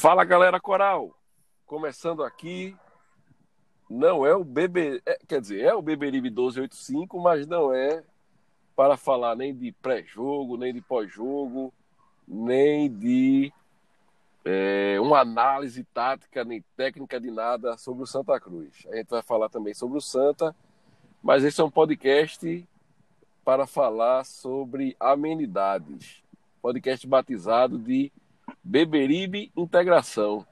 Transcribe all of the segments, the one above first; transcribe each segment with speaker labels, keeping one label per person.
Speaker 1: Fala galera coral, começando aqui, não é o BB, é, quer dizer, é o Beberibe 1285, mas não é para falar nem de pré-jogo, nem de pós-jogo, nem de é, uma análise tática nem técnica de nada sobre o Santa Cruz. A gente vai falar também sobre o Santa, mas esse é um podcast para falar sobre amenidades. Podcast batizado de Beberibe Integração.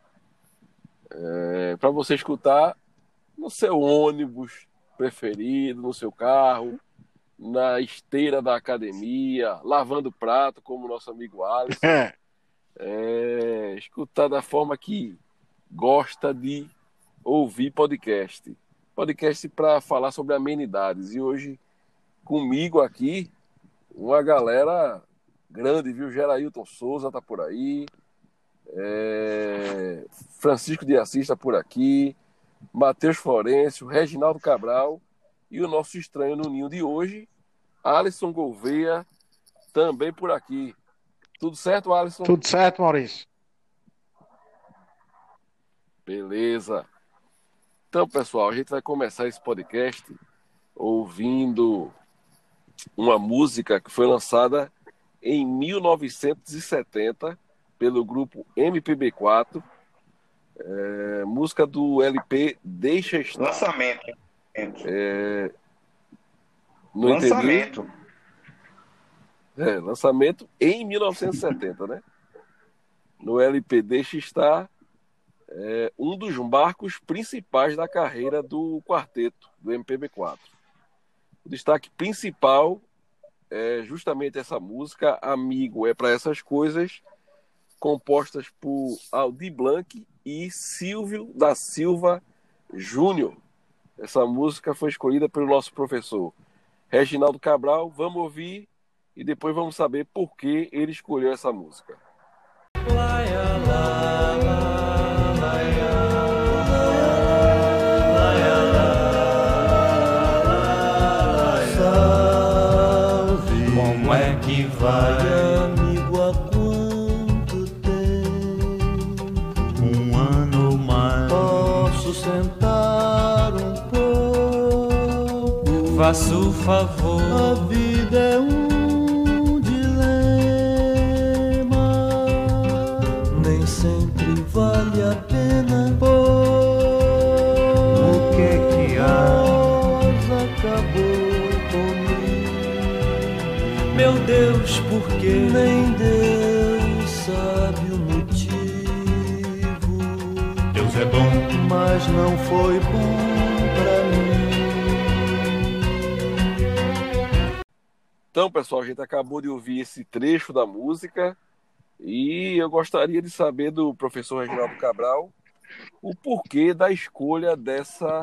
Speaker 1: É, para você escutar no seu ônibus preferido, no seu carro, na esteira da academia, lavando prato, como o nosso amigo Alisson. é, escutar da forma que gosta de ouvir podcast. Podcast para falar sobre amenidades. E hoje, comigo aqui, uma galera grande, viu? Gerailton Souza tá por aí. É... Francisco de Assis tá por aqui. Matheus Florencio, Reginaldo Cabral e o nosso estranho no ninho de hoje, Alisson Gouveia, também por aqui. Tudo certo, Alisson?
Speaker 2: Tudo certo, Maurício.
Speaker 1: Beleza. Então, pessoal, a gente vai começar esse podcast ouvindo uma música que foi lançada em 1970 pelo grupo MPB4, é, música do LP Deixa Estar.
Speaker 3: Lançamento.
Speaker 1: É,
Speaker 3: lançamento.
Speaker 1: É, lançamento em 1970, né? No LP Deixa Estar, é, um dos marcos principais da carreira do quarteto, do MPB4. O destaque principal é justamente essa música, Amigo é para essas coisas, compostas por Aldi Blanc e Silvio da Silva Júnior. Essa música foi escolhida pelo nosso professor Reginaldo Cabral. Vamos ouvir e depois vamos saber por que ele escolheu essa música.
Speaker 4: Como
Speaker 5: Faça o favor.
Speaker 4: A vida é um dilema. Nem sempre vale a pena.
Speaker 5: O que é que há?
Speaker 4: Acabou comigo.
Speaker 5: Meu Deus, por quê?
Speaker 4: Nem Deus sabe o motivo.
Speaker 5: Deus é bom.
Speaker 4: Mas não foi bom
Speaker 1: Então, pessoal, a gente acabou de ouvir esse trecho da música e eu gostaria de saber do professor Reginaldo Cabral o porquê da escolha dessa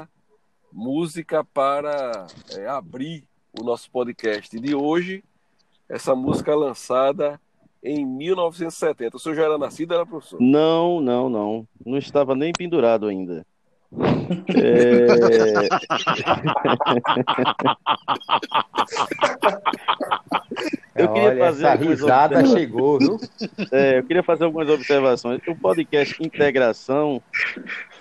Speaker 1: música para é, abrir o nosso podcast de hoje. Essa música lançada em 1970. O senhor já era nascido, era professor?
Speaker 6: Não, não, não. Não estava nem pendurado ainda. É... Eu queria
Speaker 2: Olha,
Speaker 6: fazer
Speaker 2: essa
Speaker 6: algumas
Speaker 2: risada
Speaker 6: observações.
Speaker 2: chegou, viu?
Speaker 6: É, eu queria fazer algumas observações. O podcast Integração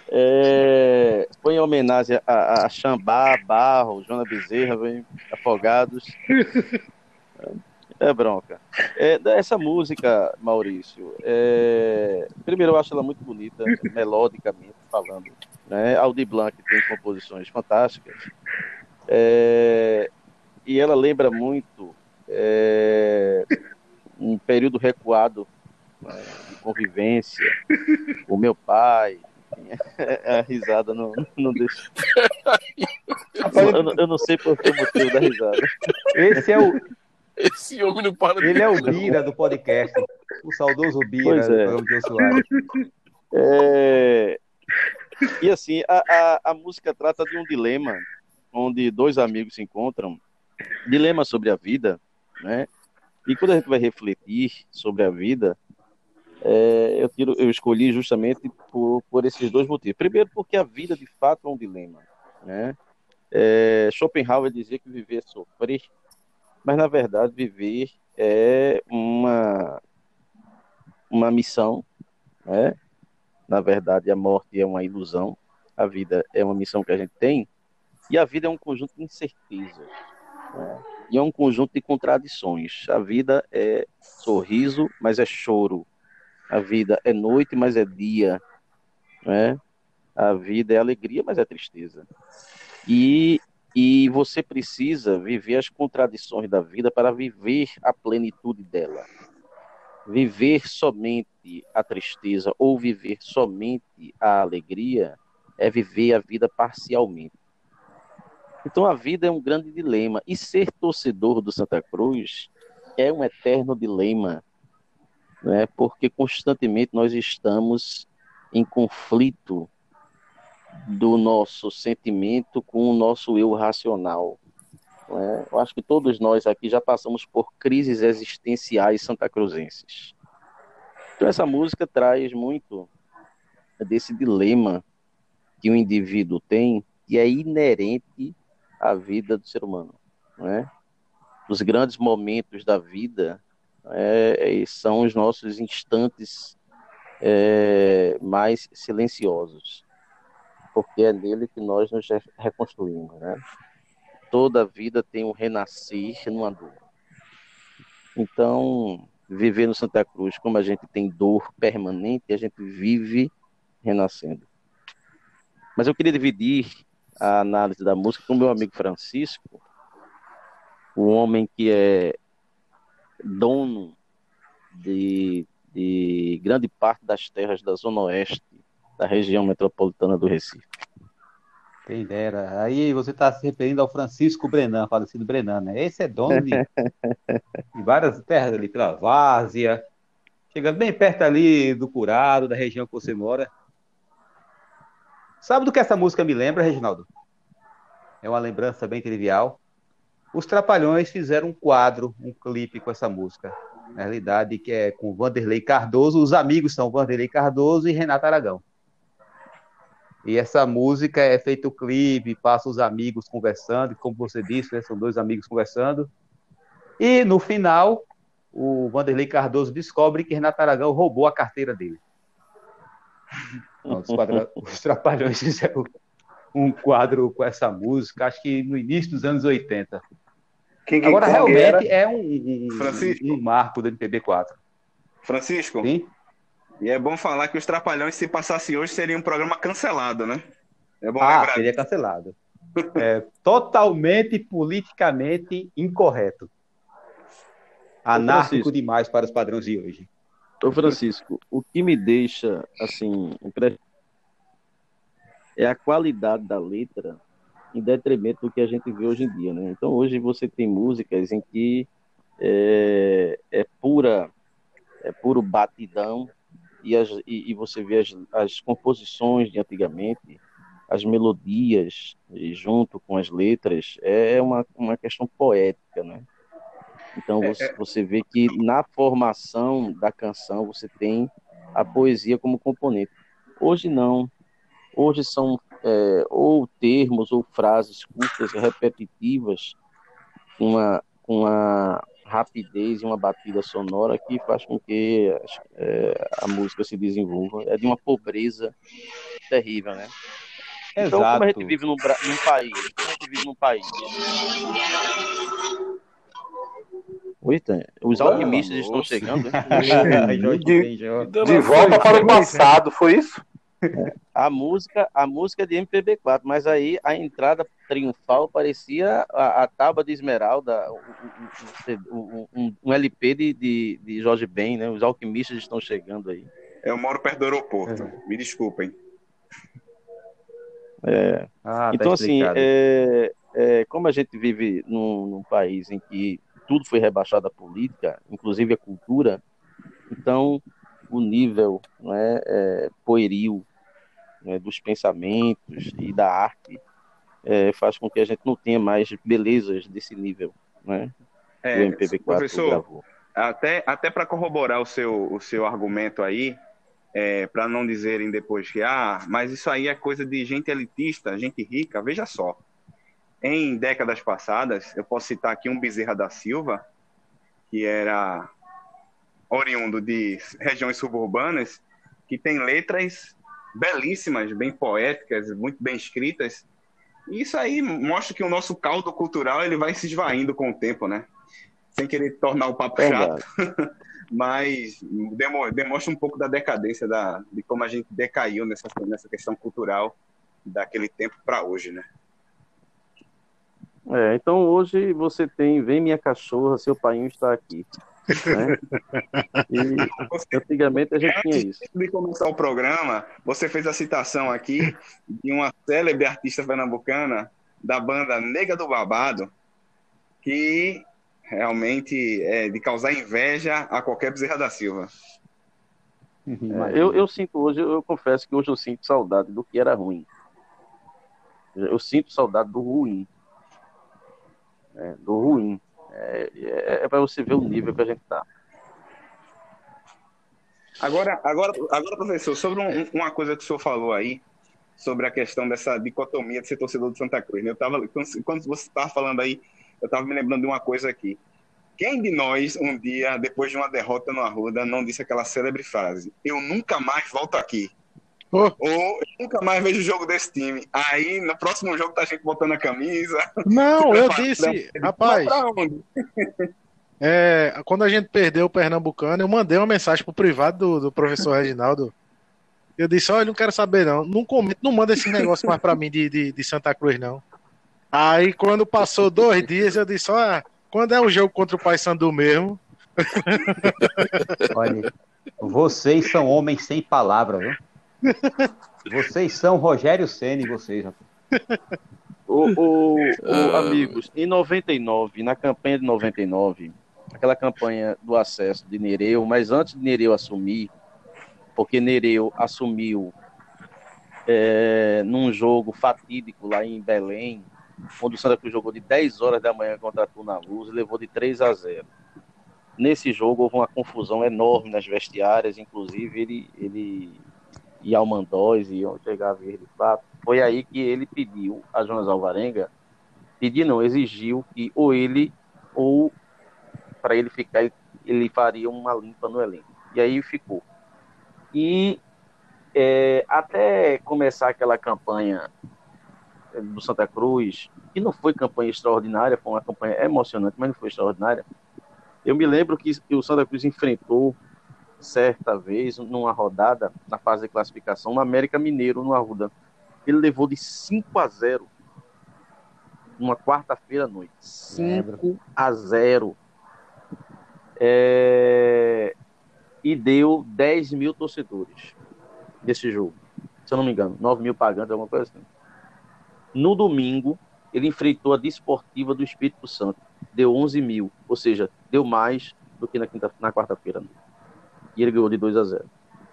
Speaker 6: é, foi em homenagem a, a Xambá, Barro, Joana Bezerra, vem, Afogados. É bronca. É, essa música, Maurício, é, primeiro eu acho ela muito bonita, melodicamente falando. Né? Aldi Blanc tem composições fantásticas. É, e ela lembra muito é, um período recuado né, de convivência, o meu pai. enfim, A risada não, não deixa. Eu, não- eu não sei por que motivo da risada.
Speaker 2: Esse é o,
Speaker 1: Esse homem não para de
Speaker 2: ele é o Bira do podcast. O saudoso Bira
Speaker 6: Pois
Speaker 2: do
Speaker 6: é.
Speaker 2: programa de Jô Soares.
Speaker 6: É, E assim, a, a, a música trata de um dilema onde dois amigos se encontram, dilema sobre a vida, né? E quando a gente vai refletir sobre a vida, é, eu, tiro, eu escolhi justamente por, por esses dois motivos. Primeiro, porque a vida de fato é um dilema, né? É, Schopenhauer dizia que viver é sofrer, mas na verdade viver é uma uma missão, né? Na verdade, a morte é uma ilusão, a vida é uma missão que a gente tem, e a vida é um conjunto de incertezas, né? e é um conjunto de contradições. A vida é sorriso, mas é choro. A vida é noite, mas é dia. Né? A vida é alegria, mas é tristeza. E, e você precisa viver as contradições da vida para viver a plenitude dela. Viver somente a tristeza ou viver somente a alegria é viver a vida parcialmente. Então a vida é um grande dilema. E ser torcedor do Santa Cruz é um eterno dilema, né? porque constantemente nós estamos em conflito do nosso sentimento com o nosso eu racional. Né? Eu acho que todos nós aqui já passamos por crises existenciais santacruzenses. Então essa música traz muito desse dilema que o indivíduo tem, que é inerente à vida do ser humano. Né? Os grandes momentos da vida é, são os nossos instantes é, mais silenciosos, porque é nele que nós nos reconstruímos. Né? toda vida tem um renascer numa dor. Então, viver no Santa Cruz, como a gente tem dor permanente, a gente vive renascendo. Mas eu queria dividir a análise da música com meu amigo Francisco, o homem que é dono de, de grande parte das terras da Zona Oeste da região metropolitana do Recife.
Speaker 3: Quem dera. Aí você está se referindo ao Francisco Brenan, falecido Brenan, né? Esse é dono de, de várias terras ali pela Várzea, chegando bem perto ali do Curado, da região que você mora. Sabe do que essa música me lembra, Reginaldo? É uma lembrança bem trivial. Os Trapalhões fizeram um quadro, um clipe com essa música. Na realidade, que é com Vanderlei Cardoso. Os amigos são Vanderlei Cardoso e Renato Aragão. E essa música é feito o clipe, passa os amigos conversando, como você disse, né, são dois amigos conversando. E no final, o Vanderlei Cardoso descobre que Renato Aragão roubou a carteira dele. os, quadra... os Trapalhões fizeram um quadro com essa música, acho que no início dos anos 80.
Speaker 7: Quem, quem,
Speaker 3: Agora, realmente
Speaker 7: era?
Speaker 3: é um, um,
Speaker 7: Francisco.
Speaker 3: um marco do MPB4.
Speaker 7: Francisco,
Speaker 3: Sim?
Speaker 7: E é bom falar que os Trapalhões, se passasse hoje, seria um programa cancelado, né? É bom
Speaker 3: Ah,
Speaker 7: lembrar.
Speaker 3: seria cancelado. É totalmente politicamente incorreto. Anárquico demais para os padrões de hoje.
Speaker 6: Ô Francisco, o que me deixa assim é a qualidade da letra em detrimento do que a gente vê hoje em dia, né? Então hoje você tem músicas em que é, é pura é puro batidão e, as, e, e você vê as, as composições de antigamente, as melodias junto com as letras é uma, uma questão poética, né? Então você, você vê que na formação da canção você tem a poesia como componente. Hoje não. Hoje são é, ou termos ou frases curtas e repetitivas com uma, uma rapidez e uma batida sonora que faz com que é, a música se desenvolva. É de uma pobreza terrível, né? Então, como a gente vive num, num país, como a gente vive num país. Eita, os
Speaker 1: Ué,
Speaker 6: alquimistas estão chegando. né?
Speaker 2: De- De volta para o passado, foi isso?
Speaker 6: A música, a música é de MPB4, mas aí a entrada triunfal parecia a, a tábua de esmeralda, um, um- um- LP de, de, de Jorge Ben, né? Os alquimistas estão chegando aí.
Speaker 7: Eu moro perto do aeroporto. Me desculpem.
Speaker 6: É,
Speaker 3: Ah, tá
Speaker 6: então, assim,
Speaker 3: explicado.
Speaker 6: é, é, como a gente vive num, num país em que tudo foi rebaixado à política, inclusive a cultura, então o nível não é, é, pueril né, dos pensamentos e da arte é, faz com que a gente não tenha mais belezas desse nível, né?
Speaker 7: É,
Speaker 6: do MPB4
Speaker 7: professor,
Speaker 6: gravou.
Speaker 7: até, até para corroborar o seu, o seu argumento aí, é, para não dizerem depois que, ah, mas isso aí é coisa de gente elitista, gente rica, veja só. Em décadas passadas, eu posso citar aqui um Bezerra da Silva, que era oriundo de regiões suburbanas, que tem letras belíssimas, bem poéticas, muito bem escritas. E isso aí mostra que o nosso caldo cultural ele vai se esvaindo com o tempo, né? Sem querer tornar o papo
Speaker 6: Verdade.
Speaker 7: chato, mas demo- demonstra um pouco da decadência da, de como a gente decaiu nessa, nessa questão cultural daquele tempo para hoje, né?
Speaker 6: É, então hoje você tem Vem Minha Cachorra, Seu Painho Está Aqui. Né? E antigamente a gente tinha isso.
Speaker 7: Antes de começar o programa, você fez a citação aqui de uma célebre artista pernambucana da banda Nega do Babado, que realmente é de causar inveja a qualquer Bezerra da Silva.
Speaker 6: É, eu, eu sinto hoje, eu confesso que hoje eu sinto saudade do que era ruim. Eu sinto saudade do ruim. É, do ruim. É, é, para você ver o nível que a gente tá.
Speaker 7: Agora, agora, agora professor, sobre um- uma coisa que o senhor falou aí, sobre a questão dessa dicotomia de ser torcedor de Santa Cruz. né? Eu tava, quando, quando você estava falando aí, eu estava me lembrando de uma coisa aqui. Quem de nós, um dia, depois de uma derrota no Arruda, não disse aquela célebre frase: Eu nunca mais volto aqui.
Speaker 8: Oh.
Speaker 7: Ou eu nunca mais vejo o jogo desse time. Aí, no próximo jogo, tá a gente botando a camisa.
Speaker 8: Não, eu disse, rapaz,
Speaker 7: Pra onde?
Speaker 8: é, quando a gente perdeu o Pernambucano, eu mandei uma mensagem pro privado do, do professor Reginaldo. Eu disse, olha, não quero saber não. Não comenta, não manda esse negócio mais pra mim de, de, de Santa Cruz, não. Aí quando passou dois dias, eu disse, olha, quando é o jogo contra o Paysandu mesmo?
Speaker 3: Olha, vocês são homens sem palavra, viu? Vocês são Rogério Ceni, vocês, rapaz.
Speaker 6: O, o- o- amigos, em 99, na campanha de 99, aquela campanha do acesso de Nereu, mas antes de Nereu assumir, porque Nereu assumiu é, num jogo fatídico lá em Belém, onde o Santa Cruz jogou de 10 horas da manhã contra a Tuna Luz e levou de 3 a 0. Nesse jogo houve uma confusão enorme nas vestiárias, inclusive ele, ele e Almandóis iam chegar a ver de fato. Foi aí que ele pediu a Jonas Alvarenga, pediu não, exigiu que ou ele, ou para ele ficar, ele faria uma limpa no elenco. E aí ficou. E é, até começar aquela campanha é, do Santa Cruz, que não foi campanha extraordinária, foi uma campanha emocionante, mas não foi extraordinária. Eu me lembro que o Santa Cruz enfrentou certa vez, numa rodada, na fase de classificação, no América Mineiro, no Arruda. Ele levou de 5 a 0 numa quarta-feira à noite. 5 a 0. É, E deu 10 mil torcedores desse jogo. Se eu não me engano, 9 mil pagantes, alguma coisa assim. No domingo, ele enfrentou a Desportiva do Espírito Santo. Deu 11 mil, ou seja, deu mais do que na, quinta, na quarta-feira. E ele ganhou de 2 a 0.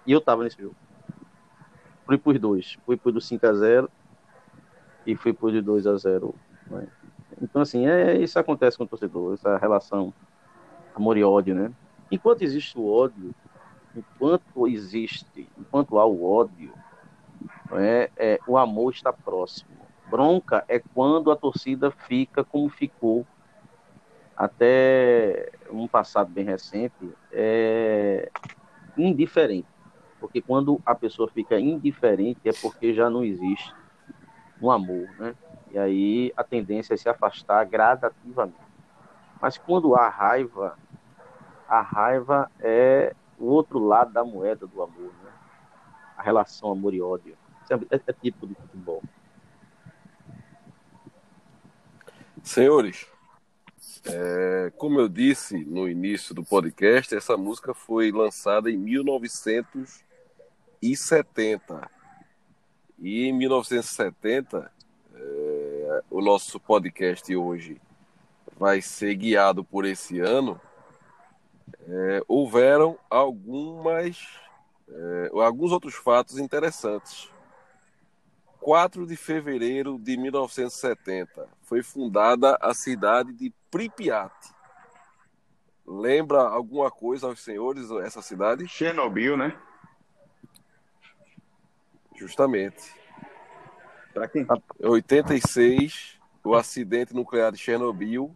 Speaker 6: E eu tava nesse jogo. Fui por dois. Fui por do 5 a 0 e fui por de 2 a 0. né? Então, assim, é, isso acontece com o torcedor, essa relação amor e ódio, né? Enquanto existe o ódio, enquanto existe, enquanto há o ódio, é, é, o amor está próximo. Bronca é quando a torcida fica como ficou até um passado bem recente, é indiferente. Porque quando a pessoa fica indiferente é porque já não existe um amor, né? E aí a tendência é se afastar gradativamente. Mas quando há raiva, a raiva é o outro lado da moeda do amor, né? A relação amor e ódio. Isso é, é tipo de futebol.
Speaker 1: Senhores, é, como eu disse no início do podcast, essa música foi lançada em 1970. E em 1970, é, o nosso podcast hoje vai ser guiado por esse ano. É, houveram algumas É, alguns outros fatos interessantes. 4 de fevereiro de 1970 foi fundada a cidade de Pripyat. Lembra alguma coisa aos senhores essa cidade?
Speaker 7: Chernobyl, né?
Speaker 1: Justamente.
Speaker 7: Pra quem?
Speaker 1: 86, o acidente nuclear de Chernobyl.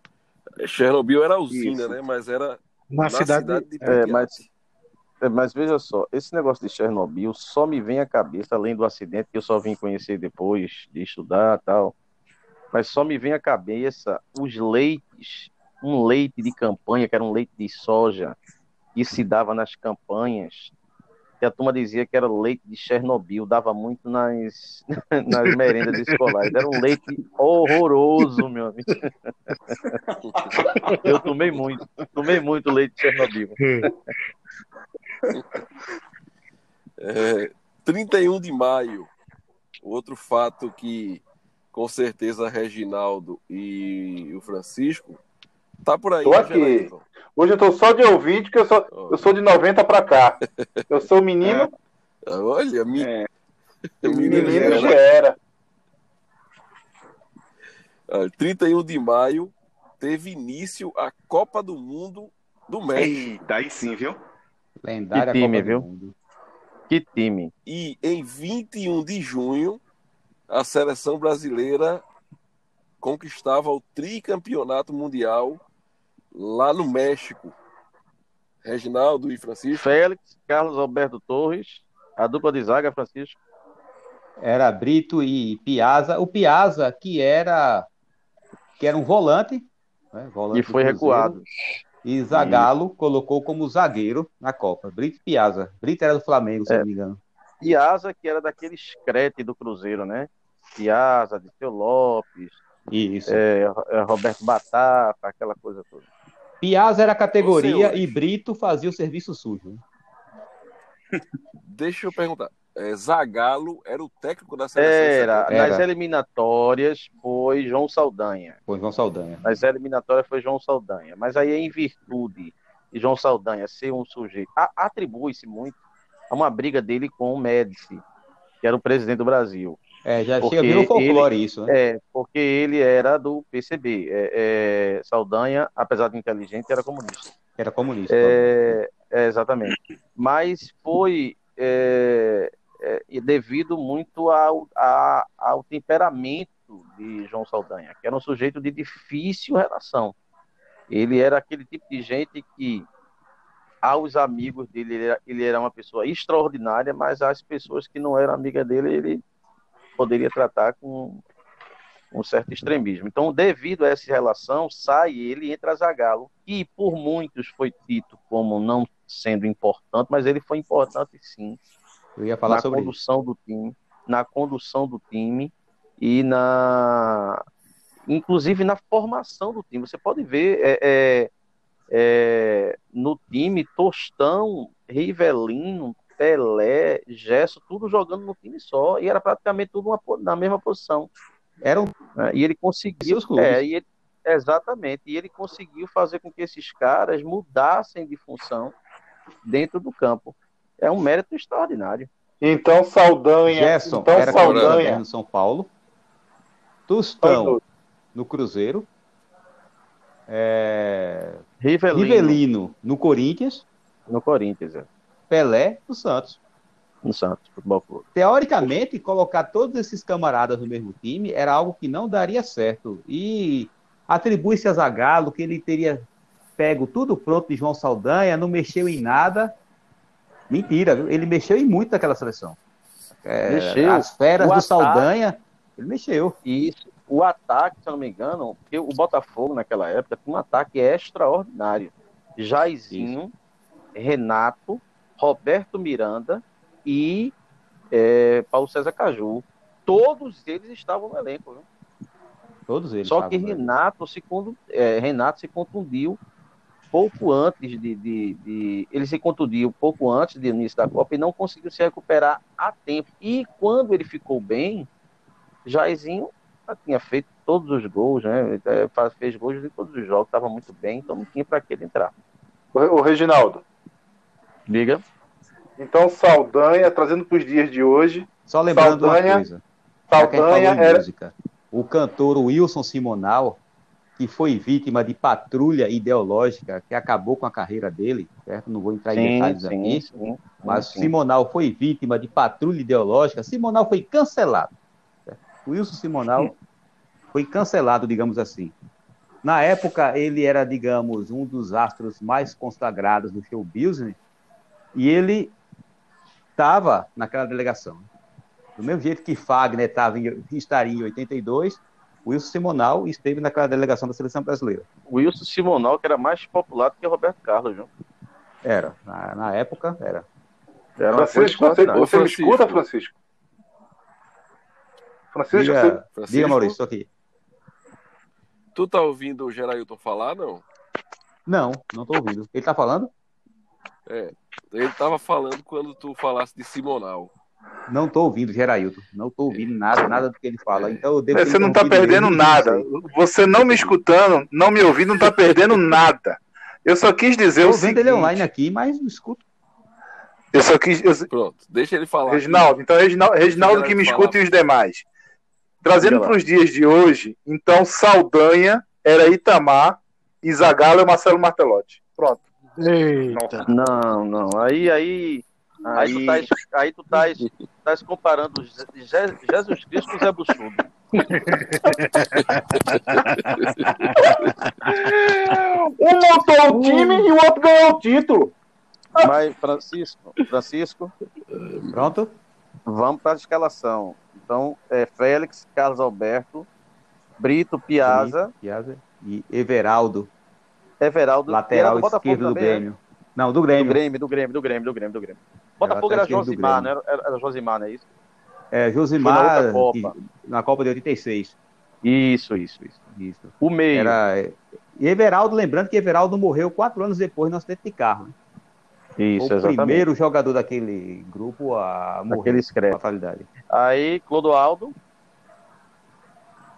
Speaker 1: Chernobyl era a usina,
Speaker 7: Isso.
Speaker 1: né? Mas era
Speaker 8: Na
Speaker 1: na
Speaker 8: cidade.
Speaker 1: cidade de
Speaker 6: É,
Speaker 1: Pripyat.
Speaker 6: mas, é, mas veja só, esse negócio de Chernobyl só me vem à cabeça, além do acidente que eu só vim conhecer depois de estudar tal, mas só me vem à cabeça os leites, um leite de campanha, que era um leite de soja, que se dava nas campanhas, que a turma dizia que era leite de Chernobyl, dava muito nas, nas merendas escolares. Era um leite horroroso, meu amigo. Eu tomei muito, tomei muito leite de Chernobyl.
Speaker 1: É, 31 de maio, outro fato que com certeza Reginaldo e o Francisco tá por aí.
Speaker 2: Tô
Speaker 1: né,
Speaker 2: aqui. Hoje eu tô só de ouvinte, que eu sou, eu sou de 90 pra cá. Eu sou menino,
Speaker 1: Olha, mi...
Speaker 7: É.
Speaker 1: menino
Speaker 2: menino
Speaker 1: já era.
Speaker 2: era.
Speaker 1: Ah, 31 de maio teve início a Copa do Mundo do México.
Speaker 7: Eita, aí sim, viu?
Speaker 3: Lendária
Speaker 6: Que time,
Speaker 3: Copa do
Speaker 6: viu?
Speaker 3: Mundo.
Speaker 6: Que time.
Speaker 1: E em 21 de junho, a seleção brasileira conquistava o tricampeonato mundial lá no México. Reginaldo e Francisco.
Speaker 6: Félix, Carlos Alberto Torres, a dupla de zaga, Francisco.
Speaker 3: Era Brito e Piazza. O Piazza, que era, que era um volante, né, volante
Speaker 6: E foi recuado.
Speaker 3: E Zagallo colocou como zagueiro na Copa. Brito e Piazza. Brito era do Flamengo, se
Speaker 6: É.
Speaker 3: não me engano.
Speaker 6: Piazza, que era daqueles crete do Cruzeiro, né? Piazza, Diceu Lopes,
Speaker 3: Isso.
Speaker 6: é, é, Roberto Batata, aquela coisa toda.
Speaker 3: Piazza era a categoria e Brito fazia o serviço sujo. né?
Speaker 1: Deixa eu perguntar. É, Zagallo era o técnico da seleção.
Speaker 6: Era?
Speaker 3: Era.
Speaker 6: nas eliminatórias foi João Saldanha.
Speaker 3: Foi João Saldanha.
Speaker 6: Nas eliminatórias foi João Saldanha. Mas aí, em virtude de João Saldanha ser um sujeito, atribui-se muito a uma briga dele com o Médici, que era o presidente do Brasil.
Speaker 3: É, já
Speaker 6: Porque
Speaker 3: chega, virou folclore isso, né?
Speaker 6: É, porque ele era do PCB. É, é, Saldanha, apesar de inteligente, era comunista.
Speaker 3: Era comunista.
Speaker 6: É, é, exatamente. Mas foi é, devido muito ao, a- ao temperamento de João Saldanha, que era um sujeito de difícil relação. Ele era aquele tipo de gente que, aos amigos dele, ele era, ele era uma pessoa extraordinária, mas as pessoas que não eram amigas dele, ele poderia tratar com um certo extremismo. Então, devido a essa relação, sai ele e entra Zagallo, que por muitos foi dito como não sendo importante, mas ele foi importante sim
Speaker 3: Eu ia falar
Speaker 6: na
Speaker 3: sobre isso.
Speaker 6: condução do time, na condução do time e na inclusive na formação do time. Você pode ver é, é, é, no time Tostão, Rivelino, Pelé, Gesso, tudo jogando no time só e era praticamente tudo uma na mesma posição.
Speaker 3: Era um
Speaker 6: né? E ele conseguiu, é, e ele- exatamente, e ele conseguiu fazer com que esses caras mudassem de função dentro do campo. É um mérito extraordinário.
Speaker 2: Então, Saldanha.
Speaker 3: Gerson
Speaker 2: então,
Speaker 3: era
Speaker 2: Saldanha.
Speaker 3: no São Paulo. Tostão no Cruzeiro. É,
Speaker 6: Rivelino,
Speaker 3: Rivelino no Corinthians.
Speaker 6: no Corinthians, é,
Speaker 3: Pelé no Santos.
Speaker 6: no Santos Futebol Clube.
Speaker 3: Teoricamente, colocar todos esses camaradas no mesmo time era algo que não daria certo. E atribui-se a Zagallo que ele teria pego tudo pronto de João Saldanha, não mexeu em nada. Mentira, viu? ele mexeu em muito naquela seleção. É,
Speaker 6: Mexeu.
Speaker 3: As feras
Speaker 6: O
Speaker 3: do
Speaker 6: ataque-
Speaker 3: Saldanha, ele mexeu.
Speaker 6: Isso, o ataque, se eu não me engano, porque o Botafogo naquela época tinha um ataque extraordinário. Jairzinho, Renato, Roberto Miranda e é, Paulo César Caju. Todos eles estavam no elenco. viu?
Speaker 3: Todos eles.
Speaker 6: Só que? Renato se, condu- é, Renato se contundiu pouco antes de, de- de- Ele se contundiu pouco antes do início da Copa e não conseguiu se recuperar a tempo. E quando ele ficou bem, Jairzinho já tinha feito todos os gols, né? É, Fez gols em todos os jogos, estava muito bem, então não tinha para que ele entrar.
Speaker 2: O, Reginaldo,
Speaker 6: Liga.
Speaker 2: Então, Saldanha, trazendo para os dias de hoje,
Speaker 3: Só lembrando
Speaker 2: Saldanha-
Speaker 3: uma coisa.
Speaker 2: Saldanha era.
Speaker 3: música, o cantor Wilson Simonal, que foi vítima de patrulha ideológica que acabou com a carreira dele, certo? Não vou entrar em
Speaker 6: Sim,
Speaker 3: detalhes
Speaker 6: sim,
Speaker 3: aqui,
Speaker 6: sim.
Speaker 3: mas
Speaker 6: sim.
Speaker 3: Simonal foi vítima de patrulha ideológica. Simonal foi cancelado. certo? Wilson Simonal foi cancelado, digamos assim. Na época, ele era, digamos, um dos astros mais consagrados do show business, e ele estava naquela delegação. Do mesmo jeito que Fagner tava em, estaria em 82, Wilson Simonal esteve naquela delegação da seleção brasileira.
Speaker 6: O Wilson Simonal, que era mais popular do que Roberto Carlos, viu?
Speaker 3: Era, na, na época, era.
Speaker 6: Era
Speaker 2: Francisco, você, você me
Speaker 1: Francisco.
Speaker 2: escuta, Francisco? Francisco, você...
Speaker 3: Diga,
Speaker 1: Francisco?
Speaker 3: diga Maurício, estou aqui.
Speaker 1: Tu tá ouvindo o Gerailton falar, não?
Speaker 3: Não, não estou ouvindo. Ele está falando?
Speaker 1: É. Ele tava falando quando tu falasse de Simonal.
Speaker 3: Não estou ouvindo, Gerailton. Não estou ouvindo nada, nada do que ele fala. Então eu devo
Speaker 2: Você não está perdendo
Speaker 3: ele,
Speaker 2: nada.
Speaker 3: não.
Speaker 2: Você não me escutando, não me ouvindo, não está perdendo nada. Eu só quis dizer
Speaker 3: Estou
Speaker 2: o seguinte.
Speaker 3: ele online aqui, mas não escuto.
Speaker 2: Eu só quis. eu-
Speaker 1: Pronto, deixa ele falar.
Speaker 2: Reginaldo, então Reginaldo, Reginaldo que me escuta e os demais. Trazendo para os dias de hoje, então Saldanha era Itamar e Zagallo é Marcelo Martelotti. Pronto.
Speaker 8: Eita.
Speaker 6: Não, não. Aí, aí. Aí tu
Speaker 2: Aí-
Speaker 6: estás aí tu tás, tás comparando Je- Je- Jesus Cristo com Zé Buchudo.
Speaker 2: Um montou o time e o outro ganhou o título.
Speaker 6: Mas, Francisco, Francisco,
Speaker 3: Pronto?
Speaker 6: vamos para a escalação. Então, é Félix, Carlos Alberto, Brito, Piazza,
Speaker 3: Piazza E Everaldo,
Speaker 6: Everaldo,
Speaker 3: lateral
Speaker 6: do
Speaker 3: esquerdo do
Speaker 6: né?
Speaker 3: Grêmio. Não, do
Speaker 6: Do
Speaker 3: Grêmio.
Speaker 6: Grêmio, do Grêmio, do Grêmio, do Grêmio, do Grêmio. Botafogo era
Speaker 3: do
Speaker 6: Josimar, né? Era, era Josimar, não é isso?
Speaker 3: É,
Speaker 6: na
Speaker 3: Josimar,
Speaker 6: outra Copa.
Speaker 3: que- na Copa de 86.
Speaker 6: Isso, isso, isso.
Speaker 3: Isso.
Speaker 6: O meio.
Speaker 3: Era, é, e Everaldo, lembrando que Everaldo morreu quatro anos depois no acidente de carro. Né?
Speaker 6: Isso,
Speaker 3: o
Speaker 6: exatamente.
Speaker 3: primeiro jogador daquele grupo a morrer com fatalidade.
Speaker 6: Aí, Clodoaldo,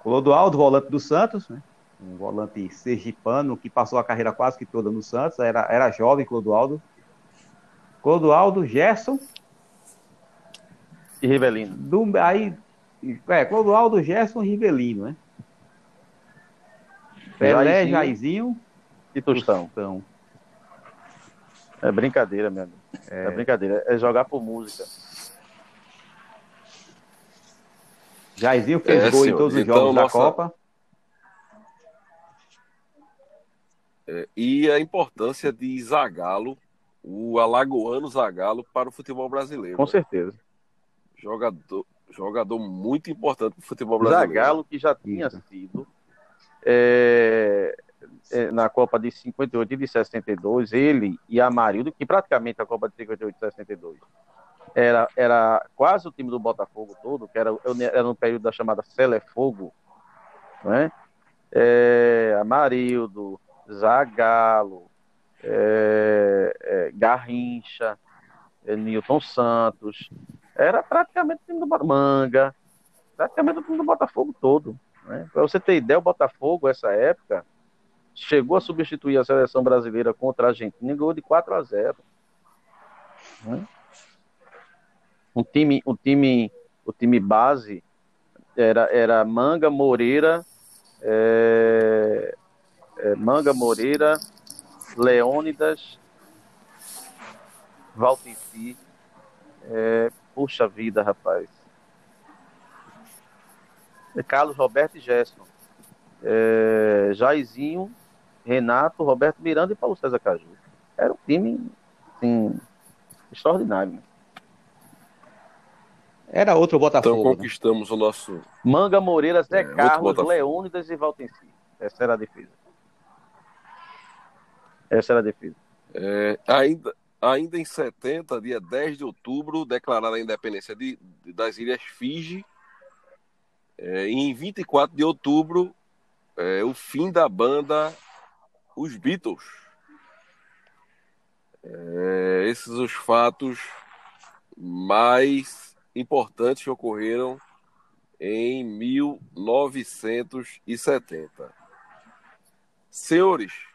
Speaker 3: Clodoaldo, volante do Santos, né? um volante sergipano que passou a carreira quase que toda no Santos, era, era jovem Clodoaldo. Clodoaldo, Gerson,
Speaker 6: e Rivelino.
Speaker 3: do, aí, é, Clodoaldo, Gerson e Rivelino, né? Pelé,
Speaker 6: Jairzinho.
Speaker 3: Jairzinho,
Speaker 6: E Tostão.
Speaker 3: Tostão.
Speaker 6: É brincadeira, meu amigo. É. brincadeira. É jogar por música.
Speaker 3: Jairzinho fez
Speaker 1: É,
Speaker 3: gol em
Speaker 1: senhores,
Speaker 3: todos os
Speaker 1: então
Speaker 3: jogos da
Speaker 1: nossa-
Speaker 3: Copa.
Speaker 1: É, e a importância de Zagallo, o alagoano Zagallo, para o futebol brasileiro.
Speaker 6: Com certeza.
Speaker 1: Jogador, jogador muito importante para o futebol brasileiro.
Speaker 6: Zagallo, que já tinha
Speaker 3: Isso.
Speaker 6: sido é, é, na Copa de 58 e de 62, ele e Amarildo, que praticamente a Copa de 58 e 62 era, era quase o time do Botafogo todo, que era, era no período da chamada Selefogo, né? É, Amarildo, Zagallo, é, é, Garrincha, é, Newton Santos, era praticamente o time do Manga, praticamente o time do Botafogo todo. Né? Para você ter ideia, o Botafogo, essa época, chegou a substituir a seleção brasileira contra a Argentina e ganhou de 4 a 0. Né? Um time, um time, o time base era, era Manga, Moreira, é, é, Manga, Moreira, Leônidas, Valtenci. É, puxa vida, rapaz. É Carlos Roberto e Gerson. É, Jairzinho, Renato, Roberto Miranda e Paulo César Caju. Era um time assim, extraordinário. né?
Speaker 3: Era outro
Speaker 1: Então
Speaker 3: Botafogo. né?
Speaker 1: conquistamos o nosso.
Speaker 6: Manga, Moreira, Zé
Speaker 1: É,
Speaker 6: Carlos. Leônidas e Valtenci. Essa era a defesa. Essa era a defesa.
Speaker 1: É, ainda, ainda em 70, dia 10 de outubro, declarada a independência de, das Ilhas Fiji. É, e em 24 de outubro, é, o fim da banda Os Beatles. É, esses os fatos mais importantes que ocorreram em 1970. Senhores,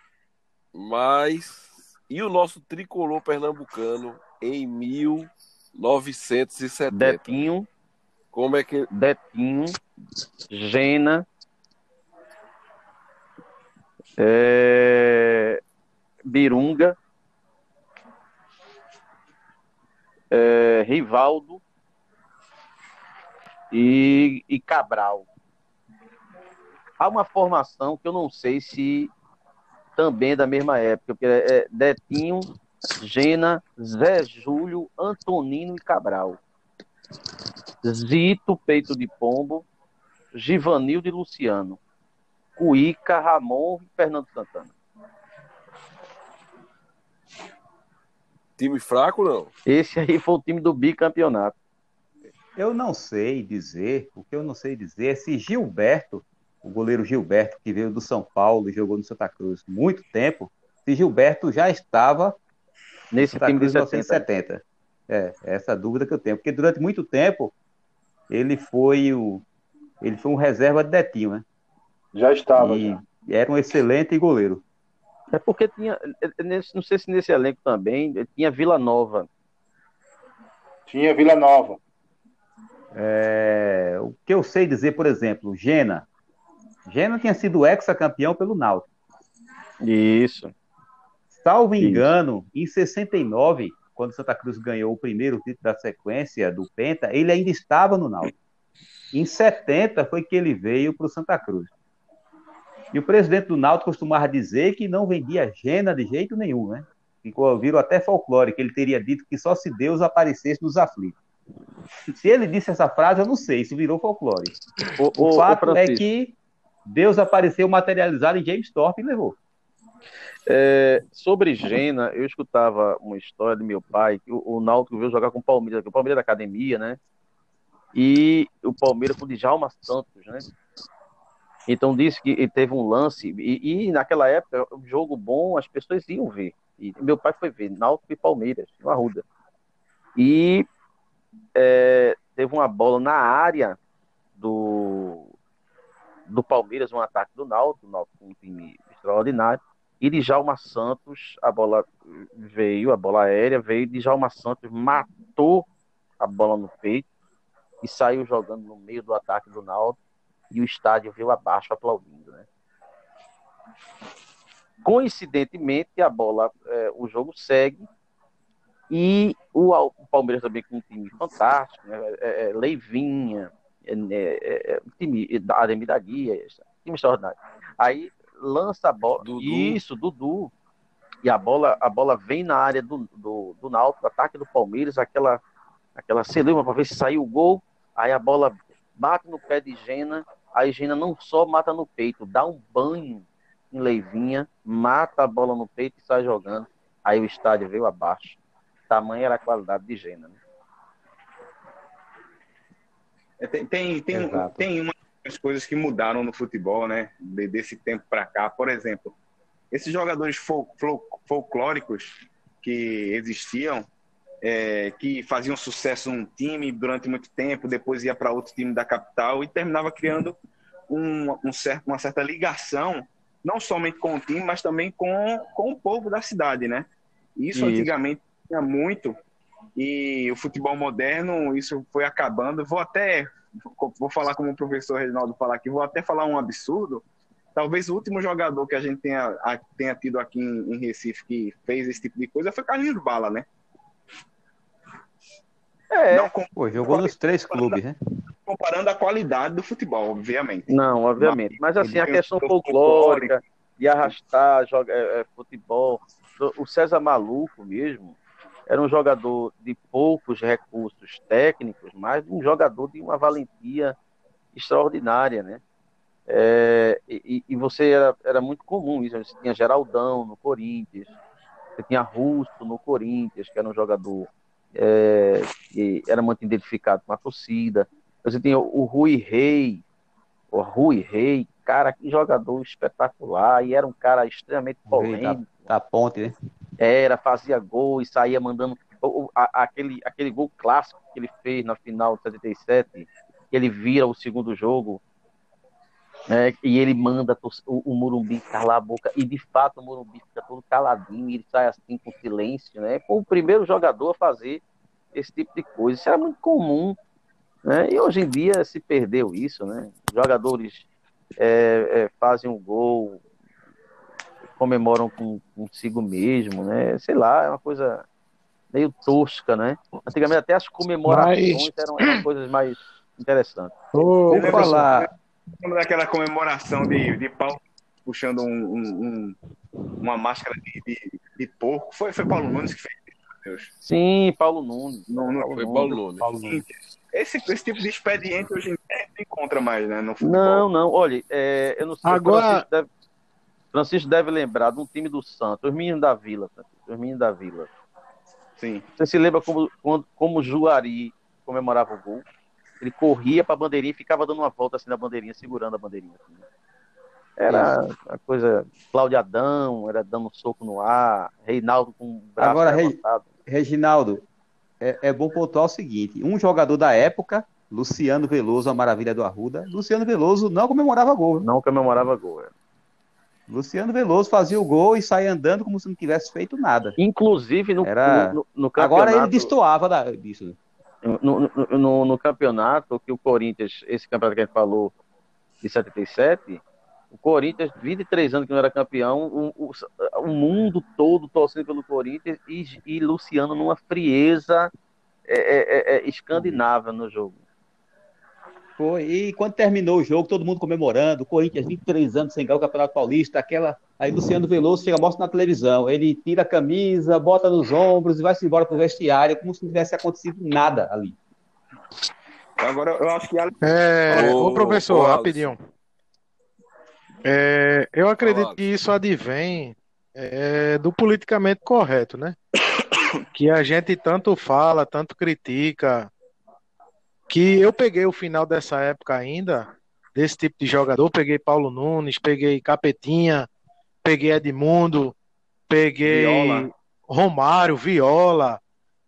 Speaker 1: mas E o nosso tricolor pernambucano em 1970.
Speaker 6: Detinho,
Speaker 1: Como é que.
Speaker 6: Detinho, Gena, é, Birunga, é, Rivaldo e, e Cabral. Há uma formação que eu não sei se também é da mesma época, porque é Detinho, Gena, Zé Júlio, Antonino e Cabral. Zito, Peito de Pombo, Givanildo e Luciano. Cuíca, Ramon e Fernando Santana.
Speaker 1: Time fraco, não?
Speaker 6: Esse aí foi o time do bicampeonato.
Speaker 3: Eu não sei dizer, o que eu não sei dizer é se Gilberto, o goleiro Gilberto, que veio do São Paulo e jogou no Santa Cruz muito tempo, se Gilberto já estava
Speaker 6: Nesse
Speaker 3: Santa
Speaker 6: time de
Speaker 3: Cruz
Speaker 6: 70.
Speaker 3: 1970. É, essa dúvida que eu tenho, porque durante muito tempo ele foi o ele foi um reserva de Detinho, né?
Speaker 2: Já estava.
Speaker 3: E
Speaker 2: já.
Speaker 3: era um excelente goleiro.
Speaker 6: É porque tinha, é, nesse- não sei se nesse elenco também, tinha Vila Nova.
Speaker 2: Tinha Vila Nova.
Speaker 3: É, o que eu sei dizer, por exemplo, Gena. Gena tinha sido ex-campeão pelo Náutico.
Speaker 6: Isso.
Speaker 3: Salvo
Speaker 6: Isso.
Speaker 3: engano, em 69, quando Santa Cruz ganhou o primeiro título da sequência do Penta, ele ainda estava no Náutico. Em 70 foi que ele veio para o Santa Cruz. E o presidente do Náutico costumava dizer que não vendia Gena de jeito nenhum, né? Ficou, virou até folclore, que ele teria dito que só se Deus aparecesse nos aflitos. Se ele disse essa frase, eu não sei, isso virou folclore.
Speaker 6: O,
Speaker 3: O
Speaker 6: o- o
Speaker 3: fato é
Speaker 6: Francisco,
Speaker 3: que Deus apareceu materializado em James Thorpe e levou.
Speaker 6: é, sobre Gena, eu escutava uma história de meu pai, que o, o Náutico veio jogar com o Palmeiras, o Palmeiras da academia, né? E o Palmeiras com o Djalma Santos, né? Então disse que teve um lance, e, e naquela época, um jogo bom, as pessoas iam ver. E meu pai foi ver, Náutico e Palmeiras, no Arruda. E é, teve uma bola na área do, do Palmeiras, um ataque do Náutico, o Náutico um time extraordinário. E Djalma Santos, a bola veio, a bola aérea veio, Djalma Santos matou a bola no peito e saiu jogando no meio do ataque do Náutico e o estádio veio abaixo aplaudindo, né? Coincidentemente, a bola, é, o jogo segue e o, o Palmeiras também com um time fantástico, né? É, é, Leivinha, é, é, é, time da Ademir da Guia, time extraordinário. Aí lança a bola,
Speaker 1: Dudu.
Speaker 6: isso, Dudu, e a bola, a bola vem na área do, do, do Náutico, ataque do Palmeiras, aquela, aquela celeuma para ver se saiu o gol, aí a bola bate no pé de Gena, aí Gena não só mata no peito, dá um banho em Leivinha, mata a bola no peito e sai jogando, aí o estádio veio abaixo. Tamanha era a qualidade de Gena. Né?
Speaker 7: É, Tem, tem, tem, tem umas coisas que mudaram no futebol, né? de- desse tempo para cá. Por exemplo, esses jogadores fol- fol- folclóricos que existiam, é, que faziam sucesso num time durante muito tempo, depois ia para outro time da capital e terminava criando um, um certo, uma certa ligação, não somente com o time, mas também com, com o povo da cidade, né? Isso,
Speaker 6: Isso.
Speaker 7: antigamente tinha muito e o futebol moderno, isso foi acabando. Vou até, vou falar como o professor Reginaldo falar aqui, vou até falar um absurdo. Talvez o último jogador que a gente tenha, a- tenha tido aqui em, em Recife que fez esse tipo de coisa foi Carlinhos Bala, né?
Speaker 6: É,
Speaker 7: Não com-
Speaker 3: Pô, jogou nos três clubes, né?
Speaker 7: comparando a qualidade do futebol, obviamente.
Speaker 6: Não, obviamente. Mas assim, a questão folclórica, de arrastar, joga, é, é, futebol. O César Maluco mesmo era um jogador de poucos recursos técnicos, mas um jogador de uma valentia extraordinária, né? É, e, e você era, era muito comum isso. Você tinha Geraldão no Corinthians, você tinha Russo no Corinthians, que era um jogador é, que era muito identificado com a torcida. Você tinha o Rui Rei, o Rui Rei, cara, que jogador espetacular, e era um cara extremamente polêmico.
Speaker 3: Da ponte, né?
Speaker 6: Era, fazia gol e saía mandando. o- a- aquele, aquele gol clássico que ele fez na final de 77, que ele vira o segundo jogo. né, e ele manda o, o Morumbi calar a boca, e de fato o Morumbi fica todo caladinho, ele sai assim com silêncio, né? Foi o primeiro jogador a fazer esse tipo de coisa. Isso era muito comum, né? E hoje em dia se perdeu isso, né? Jogadores é, é, fazem um gol, comemoram com, consigo mesmo, né? Sei lá, é uma coisa meio tosca, né? Antigamente até as comemorações
Speaker 8: Mas-
Speaker 6: eram, eram coisas mais interessantes.
Speaker 3: Por
Speaker 7: Lembra
Speaker 3: falar,
Speaker 7: Lembra daquela comemoração de, de Paulo puxando um, um- um- uma máscara de, de, de porco? Foi, foi Paulo Nunes que fez Deus.
Speaker 6: Sim, Paulo Nunes.
Speaker 7: Não, não
Speaker 6: Paulo
Speaker 1: Foi
Speaker 6: Nunes.
Speaker 1: Paulo Nunes.
Speaker 7: Esse, esse tipo de expediente hoje em dia não encontra mais, né? No futebol.
Speaker 6: Não, não, olha, é, eu não sei.
Speaker 8: Agora-
Speaker 6: Francisco deve, Francisco deve lembrar de um time do Santos, os meninos da Vila, os meninos da Vila.
Speaker 7: Sim.
Speaker 6: Você se lembra como, como Juari comemorava o gol? Ele corria para a bandeirinha e ficava dando uma volta assim na bandeirinha, segurando a bandeirinha. assim, né? Era a coisa. Cláudio Adão, era dando um soco no ar, Reinaldo com o braço
Speaker 3: Agora. Reginaldo, é, é bom pontuar o seguinte: um jogador da época, Luciano Veloso, a maravilha do Arruda, Luciano Veloso não comemorava gol.
Speaker 6: Não comemorava gol.
Speaker 3: Luciano Veloso fazia o gol e saía andando como se não tivesse feito nada.
Speaker 6: Inclusive no,
Speaker 3: Era-
Speaker 6: no, no campeonato.
Speaker 3: Agora ele destoava da- disso.
Speaker 6: no, no, no- no campeonato que o Corinthians, esse campeonato que a gente falou de 77, o Corinthians, 23 anos que não era campeão, o, o, o mundo todo torcendo pelo Corinthians e, e Luciano numa frieza é, é, é, é, escandinava no jogo.
Speaker 3: Foi. E quando terminou o jogo, todo mundo comemorando, o Corinthians 23 anos sem ganhar o Campeonato Paulista, aquela. Aí Luciano Veloso chega, mostra na televisão. Ele tira a camisa, bota nos ombros e vai-se embora pro vestiário, como se não tivesse acontecido nada ali.
Speaker 7: Agora eu acho que
Speaker 8: É,
Speaker 1: Ô,
Speaker 8: ô, professor,
Speaker 1: ô,
Speaker 8: rapidinho. É, eu acredito
Speaker 1: Alisson.
Speaker 8: que isso advém é, do politicamente correto, né? Que a gente tanto fala, tanto critica, que eu peguei o final dessa época ainda, desse tipo de jogador, peguei Paulo Nunes, peguei Capetinha, peguei Edmundo, peguei
Speaker 7: Viola.
Speaker 8: Romário, Viola.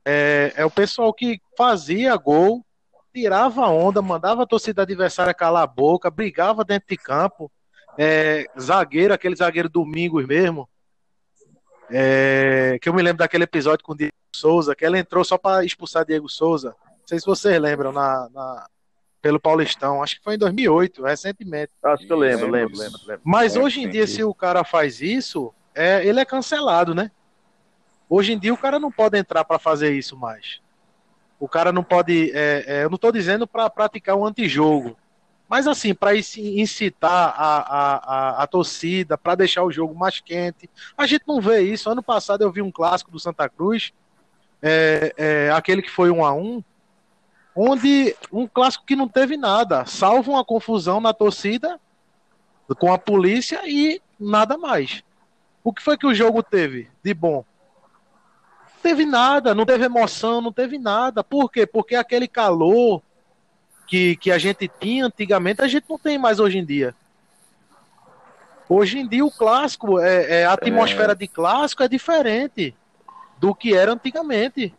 Speaker 8: É, é o pessoal que fazia gol, tirava onda, mandava a torcida adversária calar a boca, brigava dentro de campo. É, zagueiro, aquele zagueiro Domingos mesmo. É, que eu me lembro daquele episódio com o Diego Souza, que ela entrou só para expulsar Diego Souza. Não sei se vocês lembram, na, na- pelo Paulistão. Acho que foi em 2008, recentemente.
Speaker 6: Acho que eu lembro, lembro, lembro, lembro.
Speaker 8: Mas
Speaker 7: É,
Speaker 8: hoje em dia, se o cara faz isso, é, ele é cancelado, né? Hoje em dia, o cara não pode entrar para fazer isso mais. O cara não pode. é, é, eu não estou dizendo para praticar um antijogo. Mas, assim, para incitar a, a, a, a torcida, para deixar o jogo mais quente. A gente não vê isso. Ano passado eu vi um clássico do Santa Cruz, é, é, aquele que foi um a um, onde um clássico que não teve nada, salvo uma confusão na torcida com a polícia e nada mais. O que foi que o jogo teve de bom? Não teve nada, não teve emoção, não teve nada. Por quê? Porque aquele calor que, que a gente tinha antigamente, a gente não tem mais hoje em dia. Hoje em dia o clássico, é, é, a atmosfera de clássico é diferente do que era antigamente.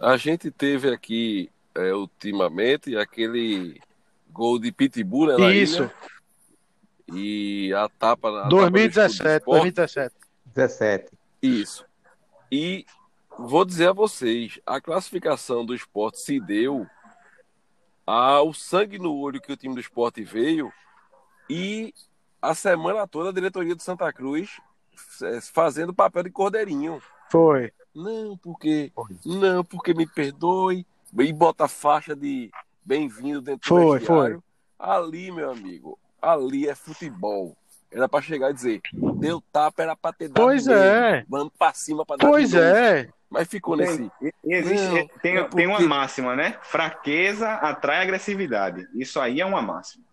Speaker 1: A gente teve aqui é, ultimamente aquele gol de Pitbull né, na
Speaker 8: Isso,
Speaker 1: ilha, e a tapa na
Speaker 8: 2017, 2017.
Speaker 3: 17.
Speaker 1: Isso. E vou dizer a vocês, a classificação do esporte se deu ao sangue no olho que o time do esporte veio e a semana toda a diretoria do Santa Cruz eh, fazendo papel de cordeirinho.
Speaker 8: Foi.
Speaker 1: Não, porque. Não, porque me perdoe. E bota a faixa de bem-vindo dentro
Speaker 8: Foi,
Speaker 1: do vestiário. Ali, meu amigo, ali é futebol. Era pra chegar e dizer, deu tapa, era pra ter dado
Speaker 8: Pois
Speaker 1: mesmo.
Speaker 8: é.
Speaker 1: Vamos pra cima pra dar
Speaker 8: Pois é.
Speaker 1: Mas ficou nesse.
Speaker 7: Tem, existe,
Speaker 1: Não,
Speaker 7: tem,
Speaker 1: é
Speaker 7: tem uma
Speaker 1: porque-
Speaker 7: máxima, né? Fraqueza atrai agressividade. Isso aí é uma máxima.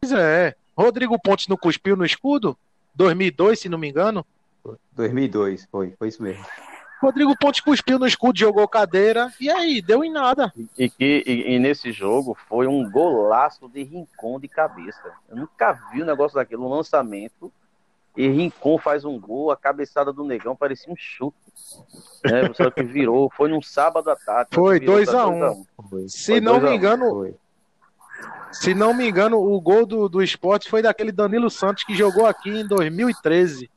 Speaker 8: Pois é. Rodrigo Pontes não cuspiu no escudo? 2002, se não me engano.
Speaker 3: 2002, foi, foi isso mesmo.
Speaker 8: Rodrigo Pontes cuspiu no escudo, jogou cadeira. E aí, deu em nada.
Speaker 6: E que e, e nesse jogo foi um golaço de Rincon de cabeça. Eu nunca vi um negócio daquele, um lançamento. E Rincon faz um gol, a cabeçada do negão parecia um chute. Né? Só que virou, foi num sábado à tarde.
Speaker 8: Foi
Speaker 6: virou
Speaker 8: 2
Speaker 6: pra
Speaker 8: a
Speaker 6: 2
Speaker 8: um.
Speaker 3: Foi,
Speaker 8: Se
Speaker 6: Foi
Speaker 8: não me
Speaker 6: um,
Speaker 8: engano,
Speaker 3: foi.
Speaker 8: Se não me engano, o gol do, do esporte foi daquele Danilo Santos que jogou aqui em 2013.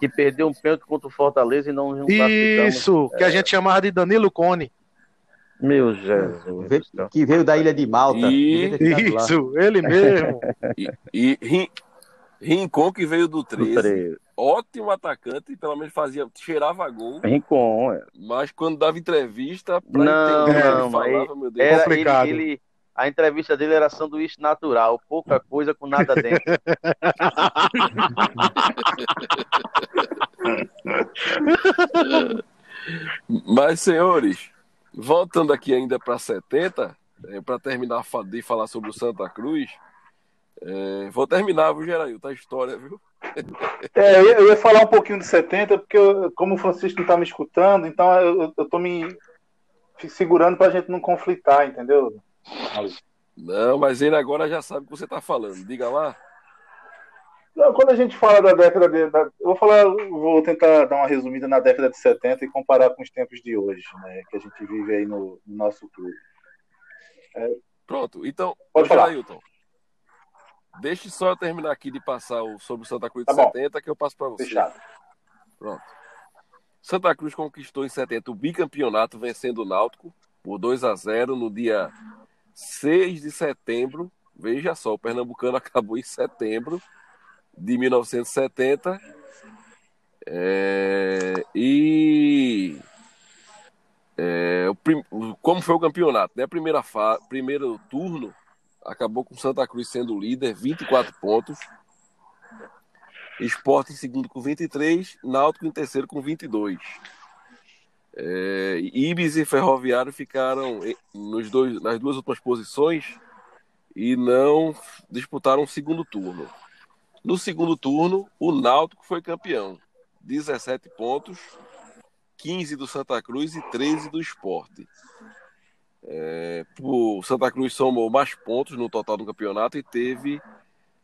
Speaker 6: Que perdeu um pênalti contra o Fortaleza e não, não.
Speaker 8: Isso, que a gente chamava de Danilo Cone.
Speaker 6: Meu Jesus.
Speaker 3: Que veio da ilha de Malta.
Speaker 1: E-.
Speaker 8: Isso, ele mesmo.
Speaker 1: E, e Rin- Rincon, que veio do
Speaker 6: Do
Speaker 1: 13,
Speaker 6: 13.
Speaker 1: ótimo atacante, pelo menos fazia, cheirava gol,
Speaker 6: Rincon, é.
Speaker 1: mas quando dava entrevista, pra
Speaker 6: Não,
Speaker 1: entender
Speaker 6: não,
Speaker 1: ele falava, meu Deus.
Speaker 6: Era
Speaker 8: Complicado.
Speaker 6: ele, ele- a entrevista dele era sanduíche natural, pouca coisa com nada dentro.
Speaker 1: Mas, senhores, voltando aqui ainda para 70, para terminar de falar sobre o Santa Cruz, é, vou terminar, viu, Gerailton, a história, viu?
Speaker 2: É, eu ia- eu ia falar um pouquinho de 70, porque eu- como o Francisco não está me escutando, então eu, eu tô me segurando para a gente não conflitar, entendeu?
Speaker 1: Não, mas ele agora já sabe o que você está falando. Diga lá.
Speaker 2: Não, Quando a gente fala da década de. da- eu vou falar, vou tentar dar uma resumida na década de 70 e comparar com os tempos de hoje, né? Que a gente vive aí no, no nosso clube.
Speaker 1: Pronto, então,
Speaker 2: Pode falar.
Speaker 1: Gerailton, deixe só eu terminar aqui de passar o, sobre o Santa Cruz de
Speaker 2: Tá bom.
Speaker 1: 70, que eu passo para você.
Speaker 2: Fechado.
Speaker 1: Pronto. Santa Cruz conquistou em 70 o bicampeonato, vencendo o Náutico por 2 a 0 no dia 6 de setembro. Veja só, o Pernambucano acabou em setembro de 1970. É, e é, o como foi o campeonato? Né? A primeira fa... primeiro turno acabou com Santa Cruz sendo líder, 24 pontos. Esporte em segundo com 23, Náutico em terceiro com 22. É, Ibis e Ferroviário ficaram nos dois, nas duas últimas posições e não disputaram o segundo turno. No segundo turno, o Náutico foi campeão. 17 pontos, 15 do Santa Cruz e 13 do Esporte. É, o Santa Cruz somou mais pontos no total do campeonato e teve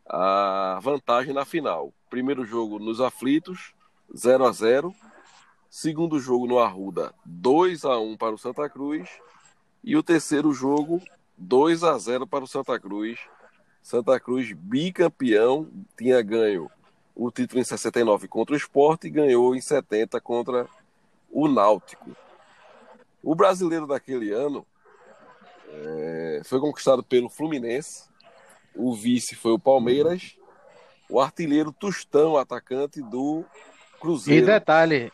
Speaker 1: a vantagem na final. Primeiro jogo nos aflitos, 0 a 0 Segundo jogo no Arruda, 2 a 1 para o Santa Cruz. E o terceiro jogo, 2 a 0 para o Santa Cruz. Santa Cruz bicampeão, tinha ganho o título em 69 contra o Sport e ganhou em 70 contra o Náutico. O brasileiro daquele ano eh, foi conquistado pelo Fluminense, o vice foi o Palmeiras, o artilheiro Tostão, atacante do
Speaker 8: E
Speaker 1: Cruzeiro.
Speaker 8: detalhe,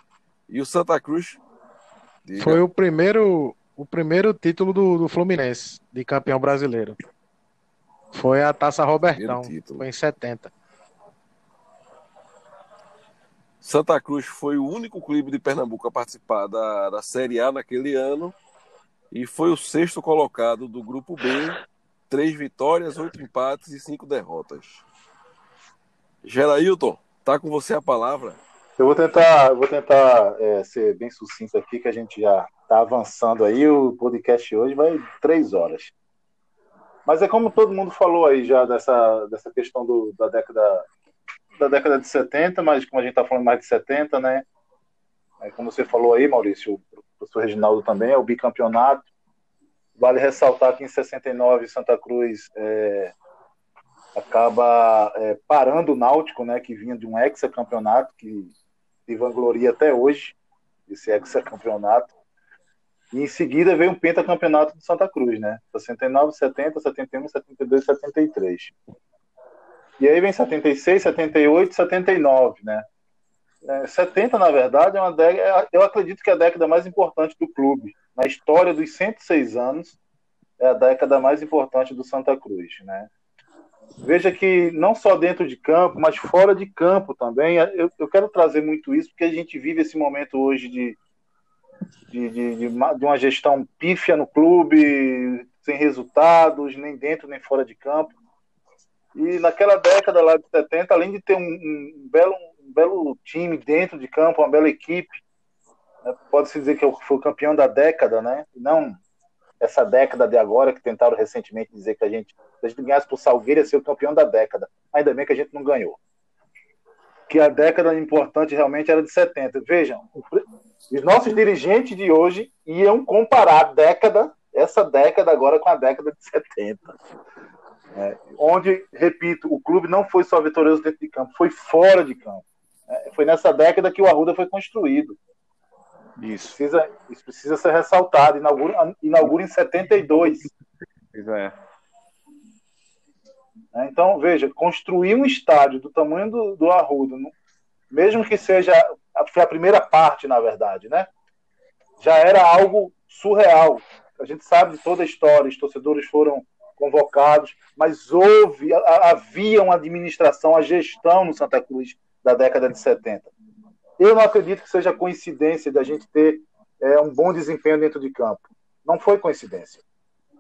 Speaker 1: E o Santa Cruz. Diga.
Speaker 8: foi o primeiro, o primeiro título do, do Fluminense de campeão brasileiro. Foi a Taça Robertão. Foi em 70.
Speaker 1: Santa Cruz foi o único clube de Pernambuco a participar da, da Série A naquele ano e foi o sexto colocado do Grupo B, três vitórias, oito empates e cinco derrotas. Gerailton, tá com você a palavra.
Speaker 2: Eu vou tentar, eu vou tentar é, ser bem sucinto aqui, que a gente já está avançando aí. O podcast hoje vai três horas. Mas é como todo mundo falou aí já dessa, dessa questão do, da década da década de 70, mas como a gente está falando mais de 70, né? É, como você falou aí, Maurício, o professor Reginaldo também, é o bicampeonato. Vale ressaltar que em 69 Santa Cruz é, acaba é, parando o Náutico, né, que vinha de um hexacampeonato, que se vangloria até hoje, esse hexacampeonato. E em seguida veio um pentacampeonato do Santa Cruz, né? 69, 70, 71, 72, 73. E aí vem 76, 78, 79, né? É, 70, na verdade, é uma década, eu acredito que é a década mais importante do clube. Na história dos 106 anos, é a década mais importante do Santa Cruz, né? Veja que não só dentro de campo, mas fora de campo também. Eu, eu quero trazer muito isso, porque a gente vive esse momento hoje de, de, de, de uma, de uma gestão pífia no clube, sem resultados, nem dentro nem fora de campo. E naquela década lá de 70, além de ter um, um belo, um belo time dentro de campo, uma bela equipe, né, pode-se dizer que foi o campeão da década, né? Não essa década de agora, que tentaram recentemente dizer que a gente, se a gente ganhasse pro Salgueiro, ia ser o campeão da década. Ainda bem que a gente não ganhou. Que a década importante realmente era de 70. Vejam, os nossos dirigentes de hoje iam comparar a década, essa década agora com a década de 70. É, onde, repito, o clube não foi só vitorioso dentro de campo, foi fora de campo. É, foi nessa década que o Arruda foi construído.
Speaker 7: Isso.
Speaker 2: Precisa, isso precisa ser ressaltado. Inaugura, inaugura em 72.
Speaker 7: Pois é.
Speaker 2: né? Então, veja, construir um estádio do tamanho do, do Arruda, mesmo que seja a, a primeira parte, na verdade, né? Já era algo surreal. A gente sabe de toda a história, os torcedores foram convocados, mas houve, a- havia uma administração, a gestão no Santa Cruz da década de 70. Eu não acredito que seja coincidência da gente ter é, um bom desempenho dentro de campo. Não foi coincidência.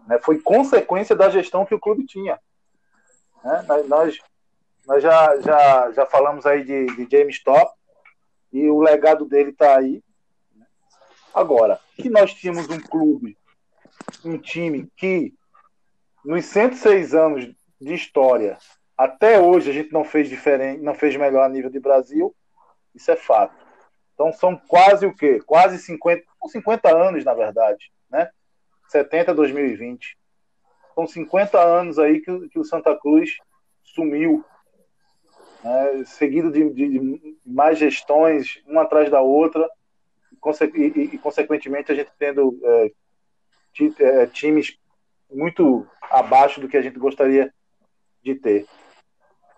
Speaker 2: né? Foi consequência da gestão que o clube tinha. né? Nós- Nós, já, já, já falamos aí de, de James Top e o legado dele está aí. Agora, que nós tínhamos um clube, um time que nos 106 anos de história, até hoje a gente não fez diferente, não fez melhor a nível de Brasil, isso é fato. Então são quase o quê? Quase 50, são 50 anos, na verdade, né? 70 a 2020. São 50 anos aí que, o- que o Santa Cruz sumiu, né? seguido de, de- mais gestões, uma atrás da outra, e, e- e, consequentemente a gente tendo é, é, times muito abaixo do que a gente gostaria de ter.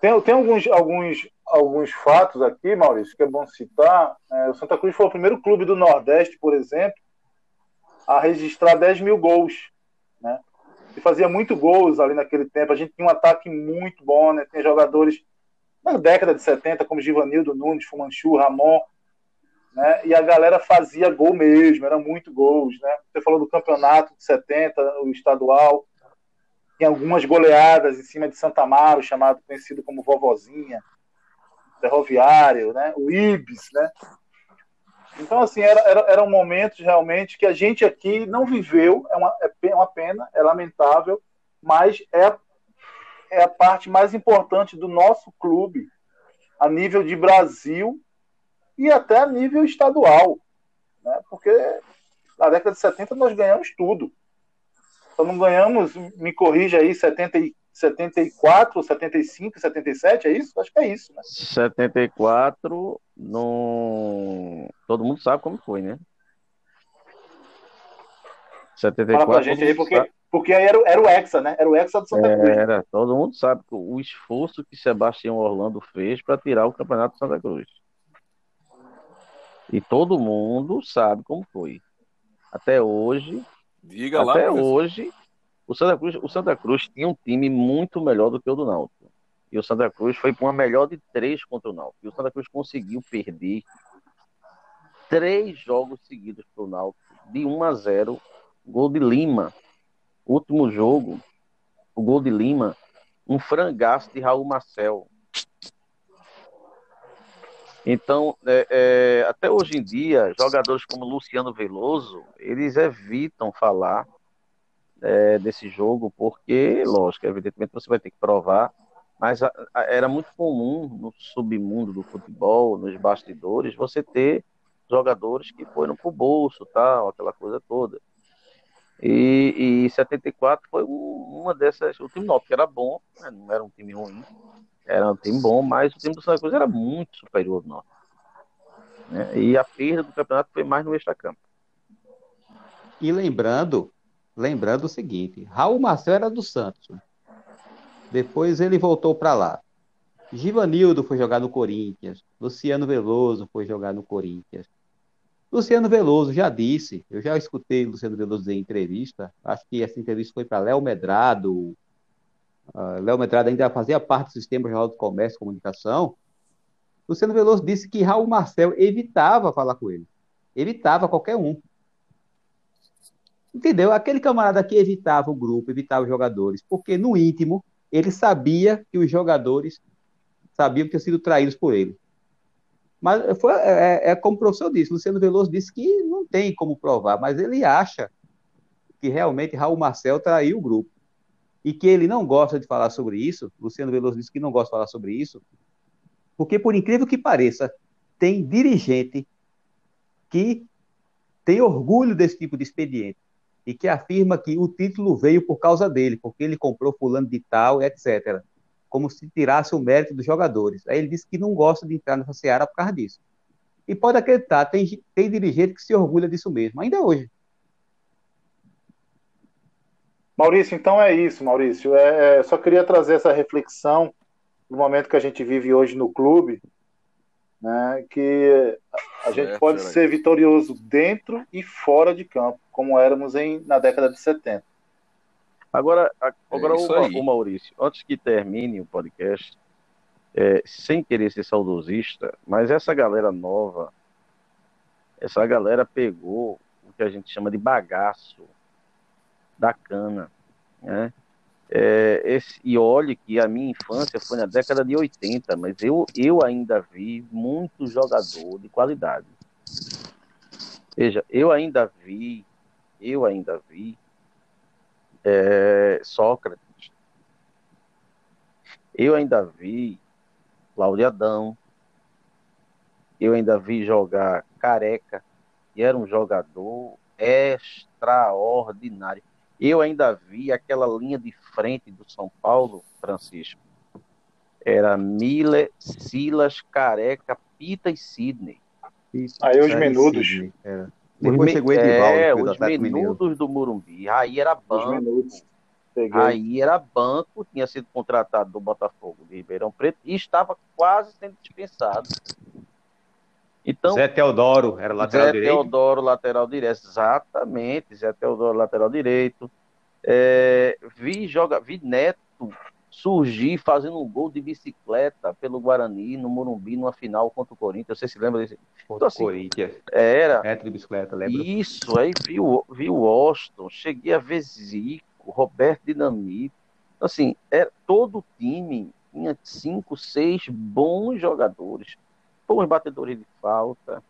Speaker 2: Tem, tem alguns, alguns, alguns fatos aqui, Maurício, que é bom citar. É, o Santa Cruz foi o primeiro clube do Nordeste, por exemplo, a registrar 10 mil gols. Né? E fazia muito gols ali naquele tempo. A gente tinha um ataque muito bom, né? Tem jogadores na década de 70, como Givanildo Nunes, Fumanchu, Ramon. Né? E a galera fazia gol mesmo, era muito gols. Né? Você falou do campeonato de 70, o estadual. Tem algumas goleadas em cima de Santa Amaro, chamado, conhecido como Vovozinha, Ferroviário, né? o Ibis, né? Então, assim, era, era, eram momentos realmente que a gente aqui não viveu, é uma, é pe- uma pena, é lamentável, mas é, é a parte mais importante do nosso clube, a nível de Brasil e até a nível estadual, né? porque na década de 70 nós ganhamos tudo. Só não ganhamos, me corrija aí, 70, e- 74, 75, 77, é isso? Acho que é isso, né?
Speaker 6: 74, não... todo mundo sabe como foi, né?
Speaker 2: Fala
Speaker 6: 74,
Speaker 2: pra gente aí, porque,
Speaker 6: sabe.
Speaker 2: porque aí era, o- era o Hexa, né? Era o Hexa do Santa Cruz.
Speaker 6: Era, todo mundo sabe o esforço que Sebastião Orlando fez para tirar o Campeonato de Santa Cruz. E todo mundo sabe como foi. Até hoje,
Speaker 1: Diga lá,
Speaker 6: até
Speaker 1: professor.
Speaker 6: hoje, o Santa Cruz, o Santa Cruz tinha um time muito melhor do que o do Náutico. E o Santa Cruz foi para uma melhor de três contra o Náutico. E o Santa Cruz conseguiu perder três jogos seguidos para o Náutico, de 1 a 0, gol de Lima. Último jogo, o gol de Lima, um frangaço de Raul Marcel. Então, é, é, até hoje em dia, jogadores como Luciano Veloso, eles evitam falar é, desse jogo, porque, lógico, evidentemente você vai ter que provar, mas a- a- era muito comum no submundo do futebol, nos bastidores, você ter jogadores que foram pro bolso, tal, aquela coisa toda. E, e 74 foi um- uma dessas. O time Náutico era bom, né, não era um time ruim, era um time bom, mas o time do Santa Cruz era muito superior ao nosso. né? E a perda do campeonato foi mais no extracampo.
Speaker 3: E lembrando, lembrando o seguinte, Raul Marcel era do Santos. Depois ele voltou para lá. Givanildo foi jogar no Corinthians. Luciano Veloso foi jogar no Corinthians. Luciano Veloso já disse, eu já escutei Luciano Veloso em entrevista, acho que essa entrevista foi para Léo Medrado. Ah, Léo Medrado ainda fazia parte do Sistema Jornal do Comércio e Comunicação. Luciano Veloso disse que Raul Marcel evitava falar com ele. Evitava qualquer um. Entendeu? Aquele camarada que evitava o grupo, evitava os jogadores, porque no íntimo ele sabia que os jogadores sabiam que tinham sido traídos por ele. Mas foi, é, é como o professor disse, Luciano Veloso disse que não tem como provar, mas ele acha que realmente Raul Marcel traiu o grupo. E que ele não gosta de falar sobre isso, Luciano Veloso disse que não gosta de falar sobre isso, porque por incrível que pareça, tem dirigente que tem orgulho desse tipo de expediente. E que afirma que o título veio por causa dele, porque ele comprou fulano de tal, etc. Como se tirasse o mérito dos jogadores. Aí ele disse que não gosta de entrar nessa seara por causa disso. E pode acreditar, tem, tem dirigente que se orgulha disso mesmo, ainda hoje.
Speaker 2: Maurício, então é isso, Maurício. É, é, só queria trazer essa reflexão no momento que a gente vive hoje no clube, né, que a gente
Speaker 1: Certo,
Speaker 2: pode
Speaker 1: Geraldo.
Speaker 2: ser vitorioso dentro e fora de campo, como éramos em, na década de 70.
Speaker 6: Agora, a- agora
Speaker 1: isso
Speaker 6: o, o Maurício, antes que termine o podcast, é, sem querer ser saudosista, mas essa galera nova, essa galera pegou o que a gente chama de bagaço da cana, né? É, esse, e olhe que a minha infância foi na década de 80, mas eu, eu ainda vi muito jogador de qualidade. Veja, eu ainda vi, eu ainda vi é, Sócrates. Eu ainda vi Laureadão. Eu ainda vi jogar Careca. E era um jogador extraordinário. Eu ainda vi aquela linha de frente do São Paulo, Francisco. Era Miller, Silas, Careca, Pita e Sidney.
Speaker 2: Aí os menudos.
Speaker 3: Sidney, era.
Speaker 6: Os
Speaker 3: Depois
Speaker 6: me-
Speaker 3: chegou Edivaldo,
Speaker 6: é, os menudos do Morumbi. Aí era banco. Aí era banco, tinha sido contratado do Botafogo de Ribeirão Preto e estava quase sendo dispensado. Então,
Speaker 3: Zé Teodoro era lateral
Speaker 6: Zé
Speaker 3: direito.
Speaker 6: Teodoro, lateral direito. Exatamente, Zé Teodoro, lateral direito. É, vi, joga, vi Neto surgir fazendo um gol de bicicleta pelo Guarani, no Morumbi, numa final contra o Corinthians. Você se lembra desse?
Speaker 3: Contra
Speaker 6: Então,
Speaker 3: o
Speaker 6: assim,
Speaker 3: Corinthians.
Speaker 6: Era.
Speaker 3: Retro de bicicleta, lembra?
Speaker 6: Isso, aí vi o, vi o Washington, cheguei a ver Zico, Roberto Dinamite. Assim, é, todo o time tinha cinco, seis bons jogadores, bons batedores de falta,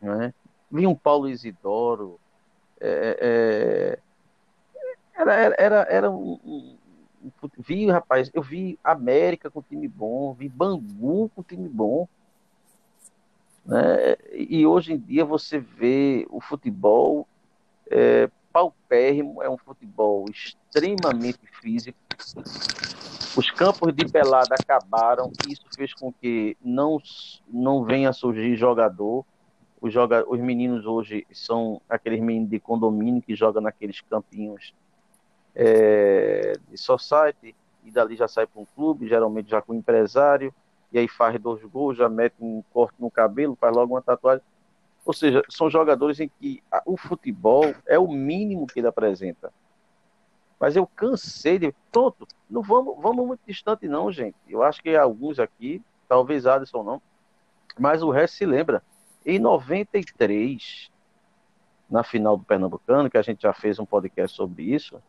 Speaker 6: né? Vi um Paulo Isidoro, é, é, era, era, era, era um, vi, rapaz, eu vi América com time bom, vi Bangu com time bom, né? E hoje em dia você vê o futebol é, paupérrimo, é um futebol extremamente físico. Os campos de pelada acabaram, isso fez com que não, não venha surgir jogador. Os, joga, os meninos hoje são aqueles meninos de condomínio que jogam naqueles campinhos é, de society, e dali já sai para um clube, geralmente já com um empresário, e aí faz dois gols, já mete um corte no cabelo, faz logo uma tatuagem. Ou seja, são jogadores em que o futebol é o mínimo que ele apresenta. Mas eu cansei de. Pronto, não vamos, vamos muito distante, não, gente. Eu acho que alguns aqui, talvez Alisson não, mas o resto se lembra. Em 93, na final do Pernambucano, que a gente já fez um podcast sobre isso,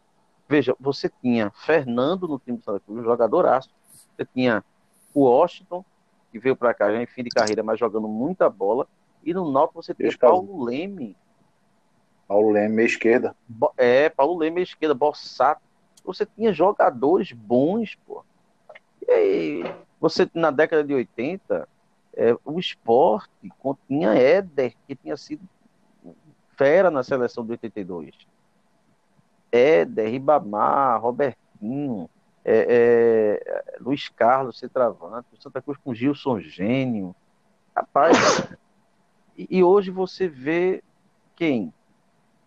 Speaker 6: veja, você tinha Fernando no time do Santa Cruz, um jogadoraço. Você tinha o Washington, que veio para cá já em fim de carreira, mas jogando muita bola. E no Náutico você tinha Paulo Leme,
Speaker 2: Paulo Leme, meia esquerda.
Speaker 6: É, Paulo Leme à esquerda, Bossato. Você tinha jogadores bons, pô. E aí, você, na década de 80, é, o esporte tinha Éder, que tinha sido fera na seleção de 82. Éder, Ribamar, Robertinho, é, é, Luiz Carlos, centroavante, o Santa Cruz com Gilson Gênio. Rapaz, e, e hoje você vê quem?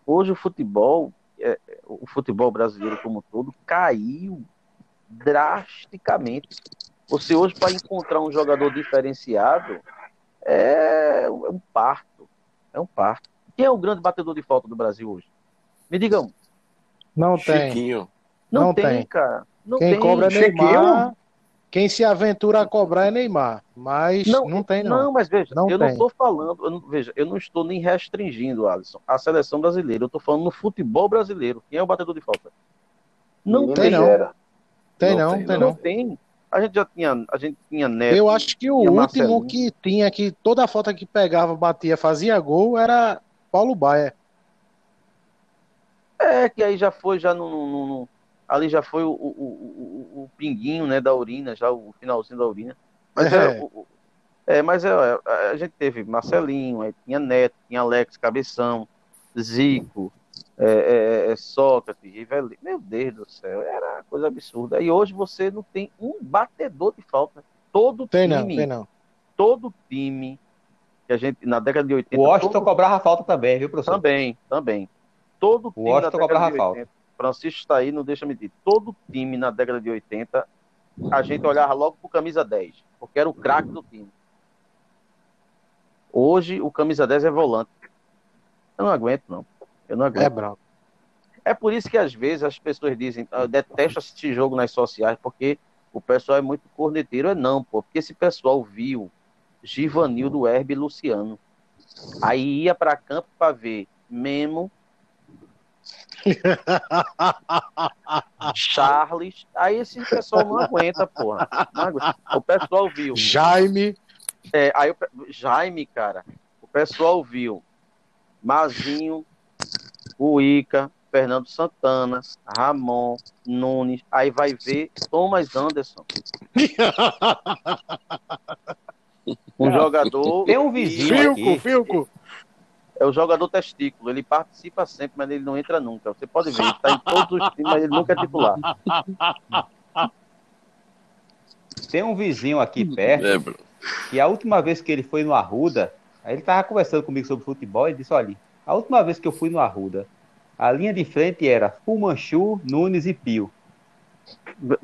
Speaker 6: Hoje o futebol, é, o futebol brasileiro como um todo, caiu drasticamente. Você hoje, para encontrar um jogador diferenciado, é um parto. É um parto. Quem é o grande batedor de falta do Brasil hoje? Me digam.
Speaker 8: Não tem.
Speaker 1: Chiquinho.
Speaker 6: Não,
Speaker 8: Não
Speaker 6: tem,
Speaker 8: tem.
Speaker 6: cara. Não
Speaker 8: Quem
Speaker 6: tem.
Speaker 8: cobra é
Speaker 2: Chiquinho?
Speaker 8: Neymar. Quem se aventura a cobrar é Neymar. Mas não, tem, não.
Speaker 6: Não, mas veja,
Speaker 8: Não
Speaker 6: eu não
Speaker 8: tem.
Speaker 6: estou falando, eu não, veja, eu não estou nem restringindo, Alisson, a seleção brasileira. Eu estou falando no futebol brasileiro. Quem é o batedor de falta? Não
Speaker 2: Menino
Speaker 8: tem, não. Tem
Speaker 1: Não
Speaker 8: não,
Speaker 1: tem,
Speaker 8: tem
Speaker 6: Não
Speaker 8: não.
Speaker 6: tem. A gente já tinha, a gente tinha Neto.
Speaker 8: Eu acho que o último
Speaker 6: Marcelinho.
Speaker 8: que tinha que toda a falta que pegava, batia, fazia gol era Paulo Baia.
Speaker 6: É, que aí já foi, já no, no- no- no- ali já foi o, o, o, o- o pinguinho, né, da urina, já o finalzinho da urina. Mas é,
Speaker 8: É.
Speaker 6: é, mas é, é, a gente teve Marcelinho, aí tinha Neto, tinha Alex, Cabeção, Zico, é, é, é, Sócrates, Rivelino. Meu Deus do céu, era uma coisa absurda. E hoje você não tem um batedor de falta. Todo
Speaker 8: Tem
Speaker 6: time,
Speaker 8: não, tem não.
Speaker 6: todo time que a gente, na década de 80.
Speaker 3: O Washington
Speaker 6: todo-
Speaker 3: cobrava falta também, viu, professor?
Speaker 6: Também, também. Todo time
Speaker 3: Washington
Speaker 6: na década de
Speaker 3: falta.
Speaker 6: 80, Francisco está aí, não deixa me dizer. Todo time na década de 80, a gente olhava logo pro camisa 10, porque era o craque do time. Hoje, o camisa 10 é volante. Eu não aguento, não. Eu não aguento.
Speaker 8: É branco.
Speaker 6: É por isso que às vezes as pessoas dizem, "Ah, eu detesto assistir jogo nas sociais, porque o pessoal é muito corneteiro. É não, pô, porque esse pessoal viu Givanildo, Herbe e Luciano. Aí ia pra campo pra ver Memo, Charles. Aí esse pessoal não aguenta, porra. Não aguenta. O pessoal viu.
Speaker 8: Jaime.
Speaker 6: É, aí o Jaime, cara, o pessoal viu Mazinho, Cuica, Fernando Santana, Ramon, Nunes, aí vai ver Thomas Anderson. Um jogador.
Speaker 3: Tem um vizinho
Speaker 6: que-
Speaker 3: aqui.
Speaker 8: Filco.
Speaker 6: É o jogador testículo. Ele participa sempre, mas ele não entra nunca. Você pode ver, ele tá em todos os times, mas ele nunca é titular.
Speaker 3: Tem um vizinho aqui perto que a última vez que ele foi no Arruda, aí ele tava conversando comigo sobre futebol e disse, olha, a última vez que eu fui no Arruda, a linha de frente era Fumanchu, Nunes e Pio.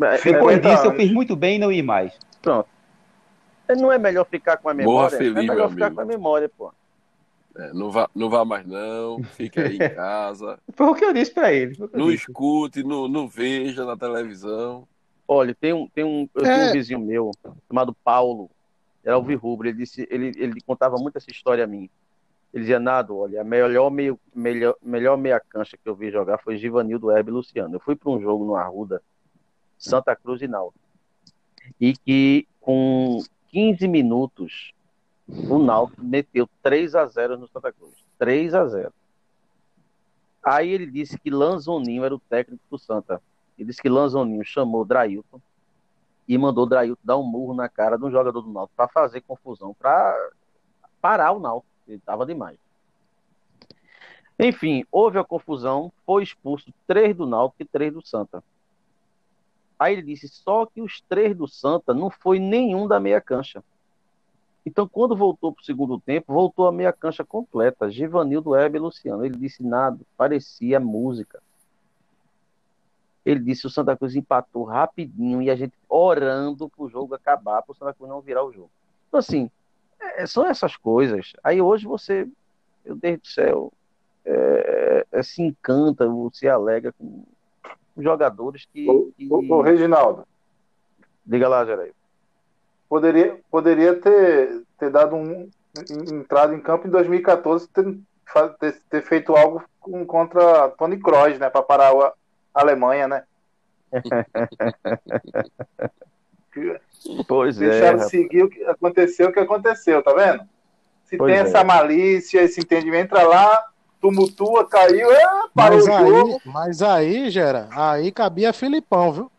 Speaker 6: É,
Speaker 3: Depois
Speaker 6: é,
Speaker 3: disso eu fiz muito bem em não ir mais.
Speaker 6: Não é melhor ficar com a memória?
Speaker 1: feliz,
Speaker 6: é
Speaker 1: meu
Speaker 6: melhor ficar
Speaker 1: amigo.
Speaker 6: com a memória, pô.
Speaker 1: É, não, vá, não vá mais não, fique aí em casa,
Speaker 3: Foi o que eu disse pra ele.
Speaker 1: não
Speaker 3: disse.
Speaker 1: escute, não, não veja na televisão.
Speaker 6: Olha, tem um, tem um, eu
Speaker 8: É.
Speaker 6: tenho um vizinho meu chamado Paulo, era alvirrubro, ele disse, ele, ele contava muito essa história a mim. Ele dizia, Nado, olha, a melhor, meio, melhor, melhor meia cancha que eu vi jogar foi Givanildo, Herbe e Luciano. Eu fui para um jogo no Arruda, Santa Cruz e Náutico. E que com 15 minutos, o Náutico meteu 3 a 0 no Santa Cruz. 3 a 0 Aí ele disse que Lanzoninho era o técnico do Santa. Ele disse que Lanzoninho chamou Drailton e mandou Drailton dar um murro na cara de um jogador do Náutico para fazer confusão, para parar o Náutico. Ele estava demais. Enfim, houve a confusão, foi expulso três do Náutico e três do Santa. Aí ele disse só que os três do Santa não foi nenhum da meia cancha. Então, quando voltou para o segundo tempo, voltou a meia cancha completa. Givanildo, Hebe e Luciano. Ele disse nada, parecia música. Ele disse o Santa Cruz empatou rapidinho e a gente orando para o jogo acabar, para o Santa Cruz não virar o jogo. Então, assim, é, são essas coisas. Aí hoje você, meu Deus do céu, é, é, se encanta, se alegra com jogadores que.
Speaker 2: Ô,
Speaker 6: que...
Speaker 2: ô, ô, Reginaldo,
Speaker 6: Diga lá, Gerai.
Speaker 2: Poderia, poderia ter, ter dado um entrado em campo em 2014, ter, ter, ter feito algo contra Tony Kroos, né, para parar a Alemanha, né?
Speaker 6: Pois é.
Speaker 2: Deixaram
Speaker 6: rapaz.
Speaker 2: seguir o que aconteceu, o que aconteceu, tá vendo? Se
Speaker 6: Pois
Speaker 2: tem
Speaker 6: é.
Speaker 2: essa malícia, esse entendimento, entra lá, tumultua, caiu, é, parou
Speaker 8: Mas
Speaker 2: o jogo.
Speaker 8: aí, mas aí, Gera, aí cabia Filipão, viu?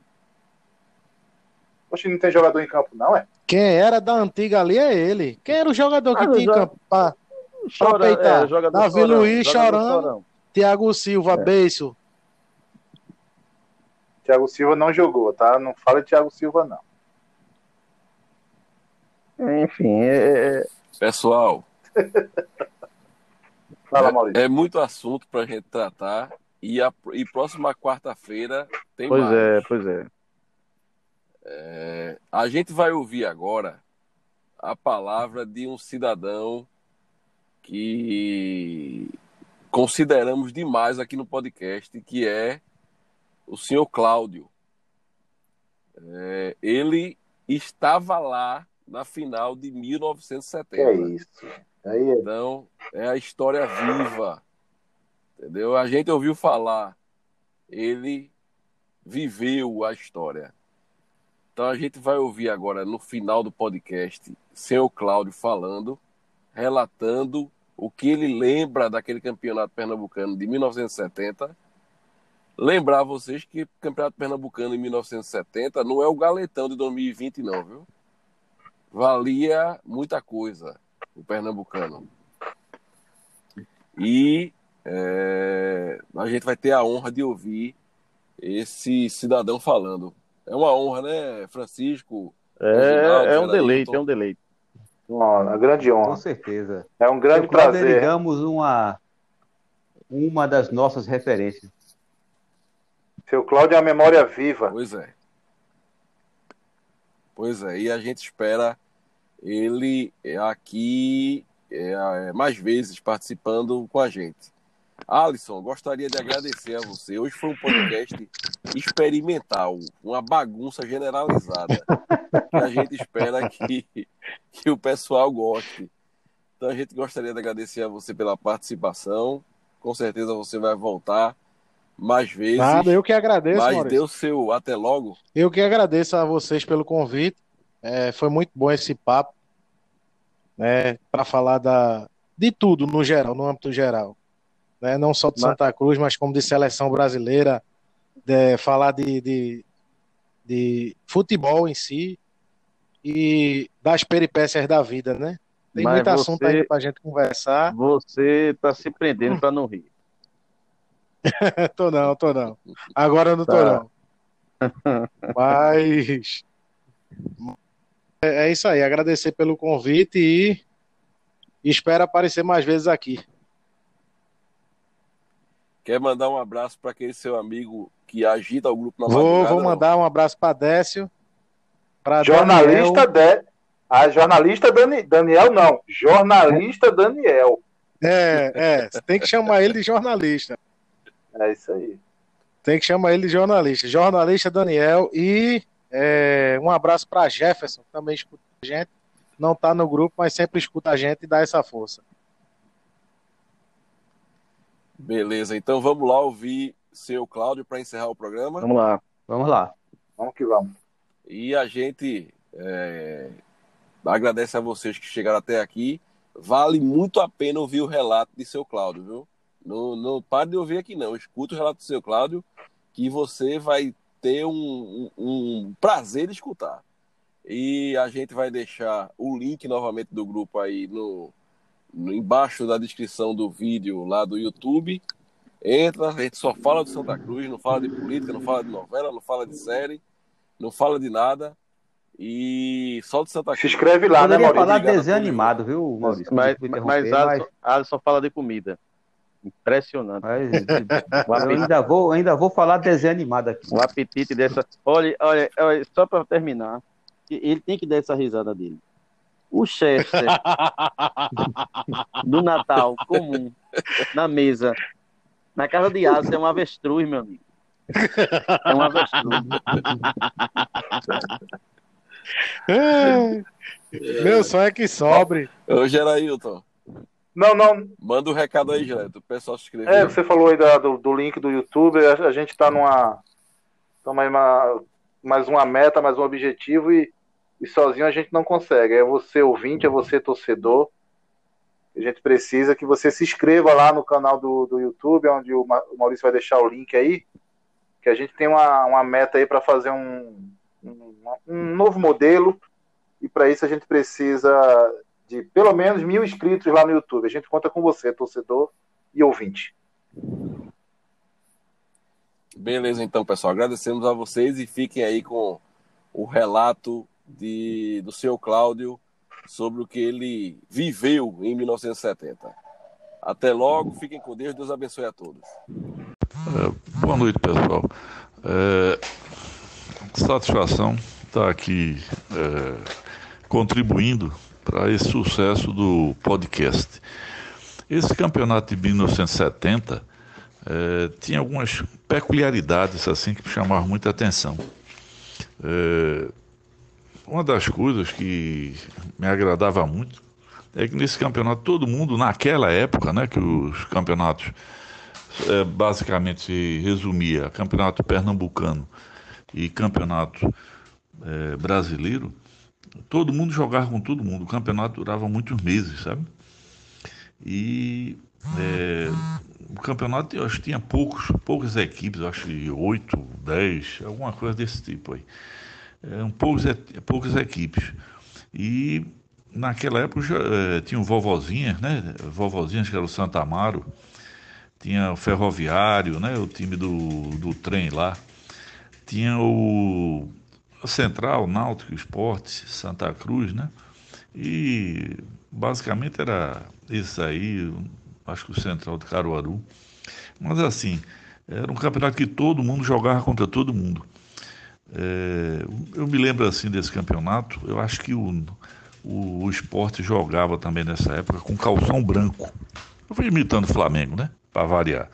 Speaker 2: Poxa, não tem jogador em campo, não, é?
Speaker 8: Quem era da antiga ali é ele. Quem era o jogador que
Speaker 6: Ah,
Speaker 8: tinha? Pra...
Speaker 6: Chora,
Speaker 8: peitar.
Speaker 6: é, jogador
Speaker 8: Davi
Speaker 6: chorão,
Speaker 8: Luiz
Speaker 6: jogador
Speaker 8: chorando.
Speaker 6: chorão.
Speaker 8: Thiago Silva,
Speaker 6: É.
Speaker 8: Beiço.
Speaker 2: Thiago Silva não jogou, tá? Não fala de Thiago Silva, não.
Speaker 6: Enfim, é, é-
Speaker 1: Pessoal,
Speaker 2: Fala,
Speaker 1: é,
Speaker 2: Maurício.
Speaker 1: é muito assunto para a gente tratar e, a, e próxima quarta-feira tem
Speaker 6: pois
Speaker 1: mais.
Speaker 6: é, pois é.
Speaker 1: É, a gente vai ouvir agora a palavra de um cidadão que consideramos demais aqui no podcast, que é o senhor Cláudio. É, ele estava lá na final de
Speaker 2: Que
Speaker 1: 1970.
Speaker 2: é isso? Aí é
Speaker 1: Então, é a história viva. Entendeu? A gente ouviu falar, ele viveu a história. Então a gente vai ouvir agora no final do podcast, senhor Cláudio falando, relatando o que ele lembra daquele campeonato pernambucano de 1970. Lembrar vocês que o campeonato pernambucano em 1970 não é o galetão de 2020 não, viu? Valia muita coisa o pernambucano. E é, a gente vai ter a honra de ouvir esse cidadão falando. É uma honra, né, Francisco?
Speaker 6: É, é um deleite, é um deleite.
Speaker 2: Uma grande honra.
Speaker 3: Com certeza.
Speaker 2: É um grande
Speaker 3: Cláudio,
Speaker 2: prazer.
Speaker 3: Digamos uma, uma das nossas referências.
Speaker 2: Seu Cláudio é uma memória viva.
Speaker 1: Pois é. Pois é, e a gente espera ele aqui é, mais vezes participando com a gente. Alisson, gostaria de agradecer a você. Hoje foi um podcast experimental, uma bagunça generalizada. Que a gente espera que, que o pessoal goste. Então a gente gostaria de agradecer a você pela participação. Com certeza você vai voltar mais vezes.
Speaker 8: Nada, eu que agradeço,
Speaker 1: Mas
Speaker 8: Maurício.
Speaker 1: deu seu até logo.
Speaker 8: Eu que agradeço a vocês pelo convite. É, foi muito bom esse papo, né, para falar da, de tudo no geral, no âmbito geral. Né, não só de Santa Cruz, mas como de seleção brasileira, de, falar de, de, de futebol em si e das peripécias da vida, né? Tem
Speaker 6: Mas
Speaker 8: muito assunto
Speaker 6: você-
Speaker 8: ainda pra gente conversar.
Speaker 6: Você tá se prendendo pra não rir.
Speaker 8: tô não, tô não. Agora eu não tô
Speaker 6: Tá.
Speaker 8: não. Mas é é isso aí, agradecer pelo convite e espero aparecer mais vezes aqui.
Speaker 1: Quer mandar um abraço para aquele seu amigo que agita o grupo na
Speaker 8: Vou,
Speaker 1: madrugada?
Speaker 8: vou
Speaker 1: não?
Speaker 8: mandar um abraço para Décio, para
Speaker 2: Jornalista de... A jornalista Dani... Daniel, não. Jornalista Daniel.
Speaker 8: É, é, você tem que chamar ele de jornalista.
Speaker 2: É isso aí.
Speaker 8: Tem que chamar ele de jornalista. Jornalista Daniel e é, um abraço para Jefferson, que também escuta a gente. Não tá no grupo, mas sempre escuta a gente e dá essa força.
Speaker 1: Beleza, então vamos lá ouvir seu Cláudio para encerrar o programa.
Speaker 6: Vamos lá.
Speaker 3: Vamos lá.
Speaker 2: Vamos que vamos.
Speaker 1: E a gente é, agradece a vocês que chegaram até aqui. Vale muito a pena ouvir o relato de seu Cláudio, viu? Não, não pare de ouvir aqui, não. Escuta o relato do seu Cláudio, que você vai ter um, um- um prazer de escutar. E a gente vai deixar o link novamente do grupo aí no, no- embaixo da descrição do vídeo lá do YouTube. Entra, a gente só fala de Santa Cruz, não fala de política, não fala de novela, não fala de série, não fala de nada. E só de Santa Cruz.
Speaker 2: Se inscreve lá, né, Maurício?
Speaker 3: falar desenho animado, viu, Maurício?
Speaker 6: Mas, mas,
Speaker 3: interromper,
Speaker 6: Alisson, Alisson fala de comida. Impressionante.
Speaker 3: mas- eu ainda vou, ainda vou falar desenho animado aqui.
Speaker 6: o apetite dessa. Olha, olha, olha, só para terminar, ele tem que dar essa risada dele. O Chester do Natal comum na mesa, na casa de Asa, é um avestruz, meu amigo. É um avestruz.
Speaker 8: Meu sonho é que sobre.
Speaker 1: Ô, Gerailton,
Speaker 2: Não, não.
Speaker 1: manda um recado aí, Geraldo. O pessoal se inscrever.
Speaker 2: É, você falou aí da- do, do link do YouTube. A, a gente está numa. Estamos aí uma, mais uma meta, mais um objetivo e, e sozinho a gente não consegue. É você ouvinte, é você torcedor. A gente precisa que você se inscreva lá no canal do, do YouTube, onde o Ma- o Maurício vai deixar o link aí. Que a gente tem uma, uma meta aí para fazer um, um, um novo modelo. E para isso a gente precisa de pelo menos mil inscritos lá no YouTube. A gente conta com você, torcedor e ouvinte.
Speaker 1: Beleza, então, pessoal. Agradecemos a vocês e fiquem aí com o relato de, do seu Cláudio sobre o que ele viveu em 1970. Até logo, fiquem com Deus, Deus abençoe a todos.
Speaker 9: Boa noite, pessoal. É, satisfação estar aqui é, contribuindo para esse sucesso do podcast. Esse campeonato de 1970 é, tinha algumas peculiaridades assim que chamavam muita atenção. É, uma das coisas que me agradava muito é que nesse campeonato todo mundo naquela época, né, que os campeonatos é, basicamente se resumia campeonato pernambucano e campeonato é, brasileiro, todo mundo jogava com todo mundo. O campeonato durava muitos meses, sabe? E é, o campeonato, eu acho que tinha poucos, poucas equipes, acho que oito, dez, alguma coisa desse tipo aí. Eram poucos, poucas equipes. E naquela época já, eh, tinham vovozinhas, né? Vovozinhas que era o Santa Amaro, tinha o Ferroviário, né? O time do, do trem lá. Tinha o Central, Náutico, Esporte, Santa Cruz, né? E basicamente era isso aí, acho que o Central de Caruaru. Mas assim, era um campeonato que todo mundo jogava contra todo mundo. É, eu me lembro assim desse campeonato, eu acho que o, o, o esporte jogava também nessa época com calção branco. Eu fui imitando o Flamengo, né? Para variar.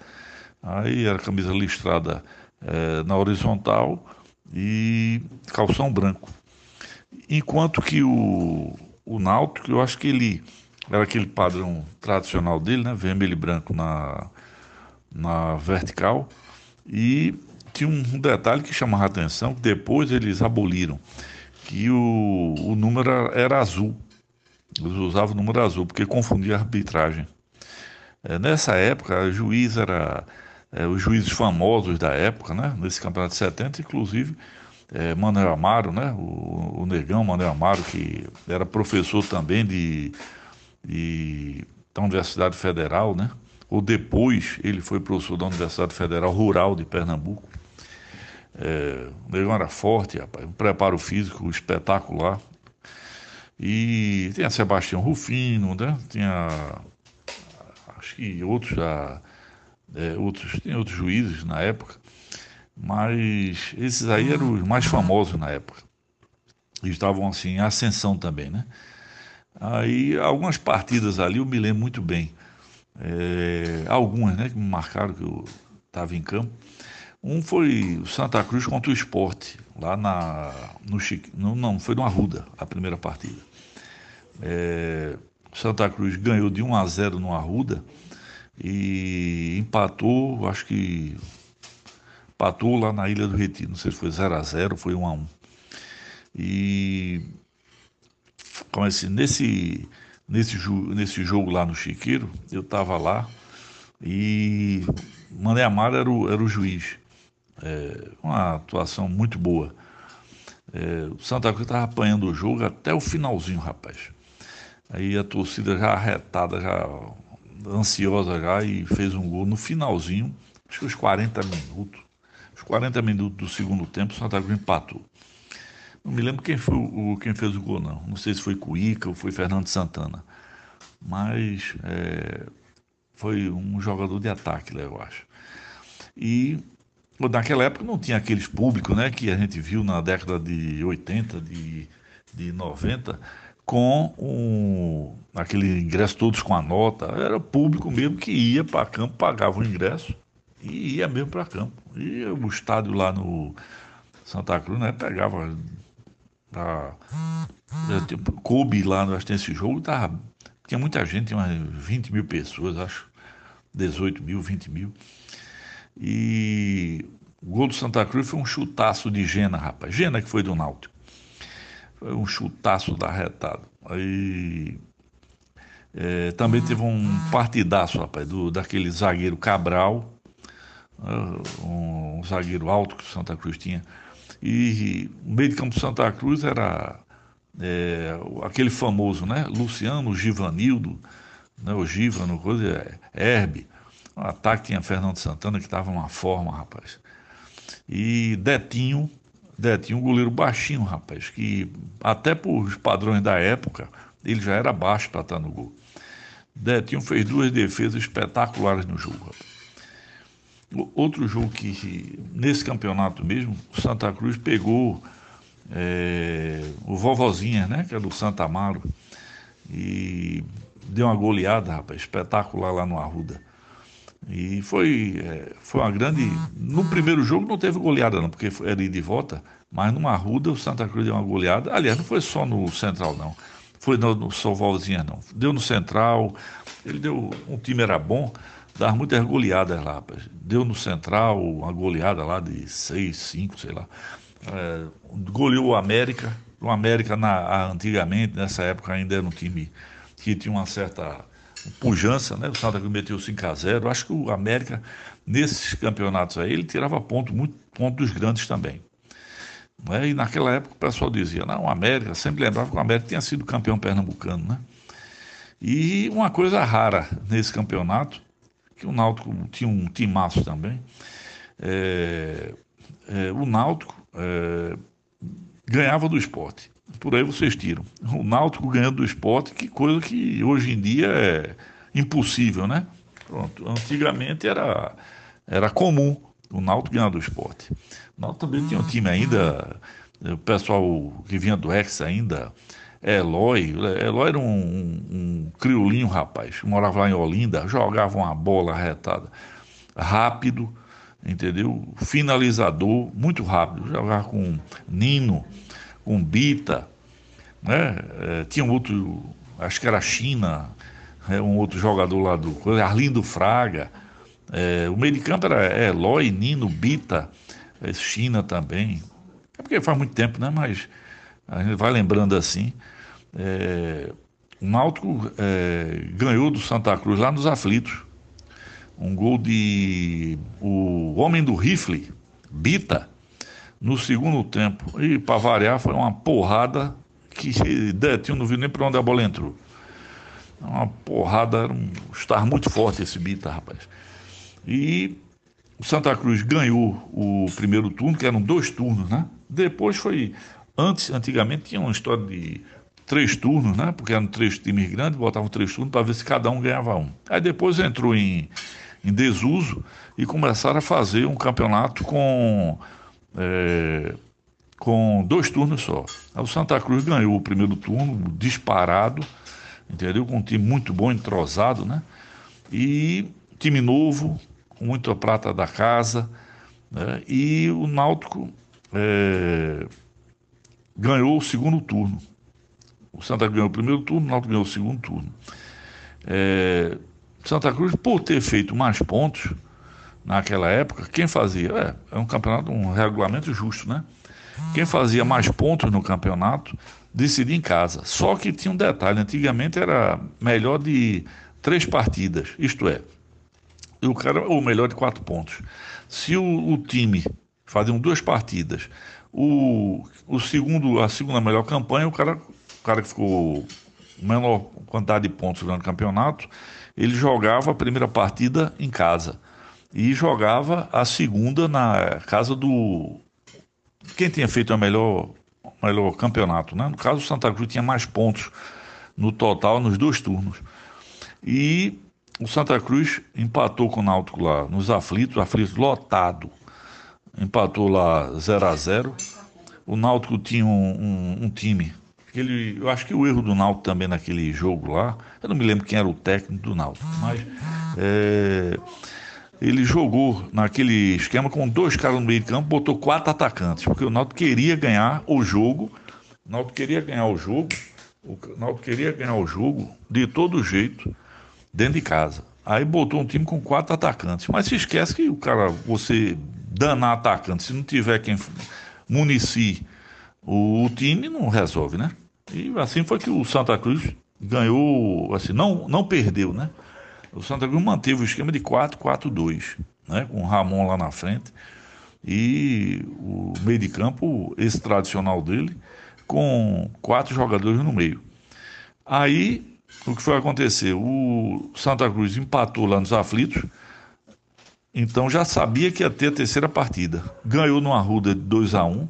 Speaker 9: Aí era camisa listrada é, na horizontal e calção branco. Enquanto que o, o Náutico, eu acho que ele era aquele padrão tradicional dele, né? Vermelho e branco na, na vertical. E tinha um detalhe que chamava a atenção, que depois eles aboliram, que o, o número era azul. Eles usavam o número azul, porque confundia a arbitragem. É, nessa época, o juiz era é, os juízes famosos da época, né? Nesse campeonato de 70, inclusive é, Amaro, né? O, o, negão Manuel Amaro, que era professor também de, de, da Universidade Federal, né? Ou depois ele foi professor da Universidade Federal Rural de Pernambuco. É, o negão era forte, rapaz, um preparo físico espetacular. E tinha Sebastião Rufino, né? Tinha acho que outros já é, outros, tem outros juízes na época, mas esses aí eram os mais famosos na época. E estavam assim em ascensão também, né? Aí algumas partidas ali eu me lembro muito bem. É, algumas, né, que me marcaram que eu estava em campo. Um foi o Santa Cruz contra o Esporte, lá na, no não, não, foi no Arruda, a primeira partida. É, Santa Cruz ganhou de 1 a 0 no Arruda e empatou, acho que empatou lá na Ilha do Retiro, não sei se foi 0 a 0 foi 1 a 1 E como assim, nesse, nesse, nesse jogo lá no Chiqueiro, eu estava lá e Mané Amaro era o, era o juiz. É, uma atuação muito boa. É, o Santa Cruz estava apanhando o jogo até o finalzinho, rapaz. Aí a torcida já arretada, já ansiosa já e fez um gol no finalzinho, acho que os 40 minutos. Os 40 minutos do segundo tempo, o Santa Cruz empatou. Não me lembro quem foi o, quem fez o gol, não. Não sei se foi Cuíca ou foi Fernando Santana. Mas é, foi um jogador de ataque, eu acho. E naquela época não tinha aqueles públicos né, que a gente viu na década de 80, de, de 90 com um, aquele ingresso todos com a nota. Era público mesmo que ia para campo, pagava o ingresso e ia mesmo para campo. E o estádio lá no Santa Cruz, né, pegava a, tipo, coube lá, nós tem esse jogo, tava, tinha muita gente, tinha umas 20 mil pessoas, acho, 18 mil, 20 mil. E o gol do Santa Cruz foi um chutaço de Gena, rapaz. Gena que foi do Náutico. Foi um chutaço da retada. Aí é, também teve um partidaço, rapaz, do, daquele zagueiro Cabral, né, um, um, zagueiro alto que o Santa Cruz tinha. E o meio de campo do Santa Cruz era é, aquele famoso, né? Luciano, Givanildo, né? o Givano, coisa, é, Herbe. Ataque tinha Fernando Santana, que estava uma forma, rapaz. E Detinho, Detinho, um goleiro baixinho, rapaz, que até por os padrões da época, ele já era baixo para estar no gol. Detinho fez duas defesas espetaculares no jogo. Rapaz. Outro jogo que, nesse campeonato mesmo, o Santa Cruz pegou é, o Vovozinha, né, que é do Santa Amaro, e deu uma goleada, rapaz, espetacular lá no Arruda. E foi, é, foi uma grande. No primeiro jogo não teve goleada, não, porque era ida e volta, mas numa Arruda o Santa Cruz deu uma goleada. Aliás, não foi só no Central, não. Foi no, no Sovalzinha, não. Deu no Central, ele deu. Um time era bom, dava muitas goleadas lá, rapaz. Deu no Central uma goleada lá de 6, 5, sei lá. É, goleou o América. O América, na, antigamente, nessa época, ainda era um time que tinha uma certa pujança, né? O Santa Cruz meteu 5 a 0 Acho que o América, nesses campeonatos aí, ele tirava ponto, muito ponto dos grandes também. Né? E naquela época o pessoal dizia, não, o América, sempre lembrava que o América tinha sido campeão pernambucano, né? E uma coisa rara nesse campeonato, que o Náutico tinha um timaço também. É, é, o Náutico é, ganhava do esporte. Por aí vocês tiram. O Náutico ganhando do esporte, que coisa que hoje em dia é impossível, né? Pronto. Antigamente era, era comum o Náutico ganhar do esporte. O Náutico também tinha um time ainda, o pessoal que vinha do Ex ainda, Eloy. Eloy era um, um, criolinho, rapaz. Morava lá em Olinda, jogava uma bola retada rápido, entendeu? Finalizador, muito rápido. Jogava com Nino, com Bita, né? É, tinha um outro, acho que era China, é, um outro jogador lá do Arlindo Fraga. É, o meio de campo era Eloy, Nino, Bita, é, China também. É porque faz muito tempo, né? Mas a gente vai lembrando assim. É, o Náutico é, ganhou do Santa Cruz lá nos aflitos. Um gol de o homem do rifle, Bita, no segundo tempo. E para variar, foi uma porrada que Detinho não viu nem para onde a bola entrou. Uma porrada, um estar muito forte esse Bita, rapaz. E o Santa Cruz ganhou o primeiro turno, que eram dois turnos, né? Depois foi. Antes, antigamente tinha uma história de três turnos, né? Porque eram três times grandes, botavam três turnos para ver se cada um ganhava um. Aí depois entrou em, em desuso e começaram a fazer um campeonato com. É, com dois turnos só. O Santa Cruz ganhou o primeiro turno, disparado, entendeu? Com um time muito bom, entrosado, né? E time novo, com muita prata da casa, né? e o Náutico é, ganhou o segundo turno. O Santa ganhou o primeiro turno, o Náutico ganhou o segundo turno. É, Santa Cruz, por ter feito mais pontos naquela época, quem fazia? É, é um campeonato, um regulamento justo, né? Quem fazia mais pontos no campeonato decidia em casa. Só que tinha um detalhe: antigamente era melhor de três partidas, isto é, o cara, ou melhor, de quatro pontos. Se o, o time faziam duas partidas, o, o segundo, a segunda melhor campanha, o cara, o cara que ficou menor quantidade de pontos durante o campeonato, ele jogava a primeira partida em casa e jogava a segunda na casa do quem tinha feito o melhor, melhor campeonato, né? No caso, o Santa Cruz tinha mais pontos no total nos dois turnos. E o Santa Cruz empatou com o Náutico lá nos aflitos, aflitos lotado. Empatou lá 0 a 0 O Náutico tinha um, um, um time. Ele, eu acho que o erro do Náutico também naquele jogo lá. Eu não me lembro quem era o técnico do Náutico, mas é, ele jogou naquele esquema com dois caras no meio de campo, botou quatro atacantes, porque o Náutico queria ganhar o jogo. O Náutico queria ganhar o jogo. O Náutico queria ganhar o jogo de todo jeito dentro de casa. Aí botou um time com quatro atacantes. Mas se esquece que o cara, você danar atacante, se não tiver quem munici o, o time, não resolve, né? E assim foi que o Santa Cruz ganhou, assim, não, não perdeu, né? O Santa Cruz manteve o esquema de 4-4-2, né? Com o Ramon lá na frente e o meio de campo, esse tradicional dele, com quatro jogadores no meio. Aí o que foi acontecer? O Santa Cruz empatou lá nos aflitos, então já sabia que ia ter a terceira partida. Ganhou no Arruda de 2 a 1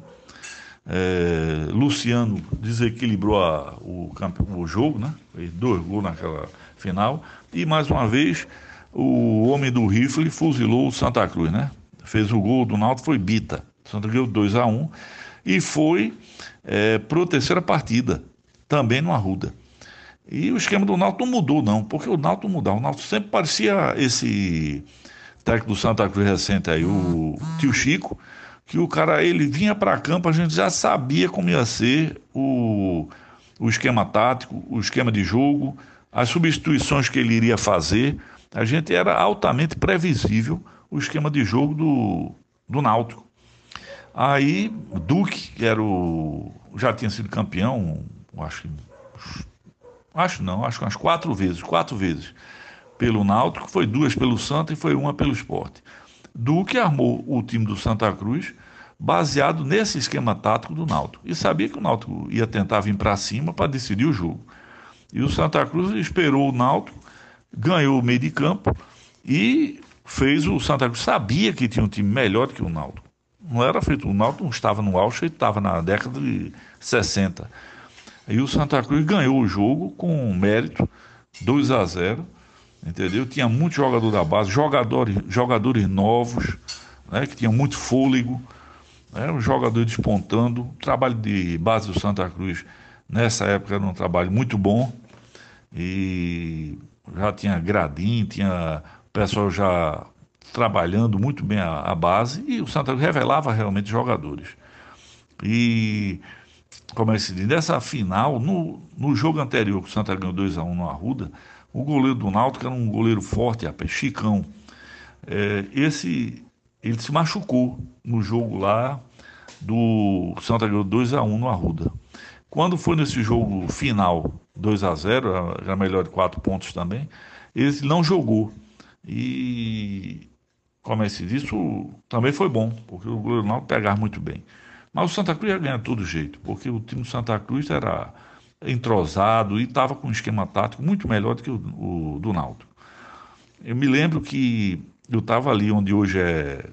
Speaker 9: é, Luciano desequilibrou a, o, o jogo, né? Fez dois gols naquela final. E mais uma vez, o homem do rifle fuzilou o Santa Cruz, né? Fez o gol do Náutico, foi Bita. Santa Cruz 2 a 1 e foi é, para a terceira partida, também no Arruda. E o esquema do Náutico não mudou, não, porque o Náutico mudou. O Náutico sempre parecia esse técnico do Santa Cruz recente aí, o tio Chico, que o cara, ele vinha para campo, a gente já sabia como ia ser o, o esquema tático, o esquema de jogo, as substituições que ele iria fazer. A gente era altamente previsível o esquema de jogo do, do Náutico. Aí, Duque, que era o. já tinha sido campeão, acho que Acho não, acho que umas quatro vezes, quatro vezes pelo Náutico, foi duas pelo Santa e foi uma pelo Esporte. Duque armou o time do Santa Cruz baseado nesse esquema tático do Náutico. E sabia que o Náutico ia tentar vir para cima para decidir o jogo. E o Santa Cruz esperou o Náutico, ganhou o meio de campo e fez o Santa Cruz, sabia que tinha um time melhor que o Náutico. Não era feito, o Náutico não estava no auge, ele estava na década de 60. E o Santa Cruz ganhou o jogo com mérito, 2 a 0 entendeu? Tinha muito jogador da base, jogadores, jogadores novos, né, que tinham muito fôlego, né, um jogador despontando. O trabalho de base do Santa Cruz nessa época era um trabalho muito bom e já tinha gradinho, tinha pessoal já trabalhando muito bem a, a base e o Santa Cruz revelava realmente jogadores. E como é que se diz, nessa final, no, no jogo anterior que o Santa ganhou 2x1 no Arruda, o goleiro do Náutico era um goleiro forte, rapaz, Chicão. É, esse, ele se machucou no jogo lá do Santa ganhou 2x1 no Arruda. Quando foi nesse jogo final, 2 a 0 já melhor de 4 pontos também, ele não jogou. E como é que se diz, isso também foi bom, porque o goleiro Náutico pegava muito bem. Mas o Santa Cruz ia ganhar de todo jeito, porque o time do Santa Cruz era entrosado e estava com um esquema tático muito melhor do que o, o do Náutico. Eu me lembro que eu estava ali onde hoje é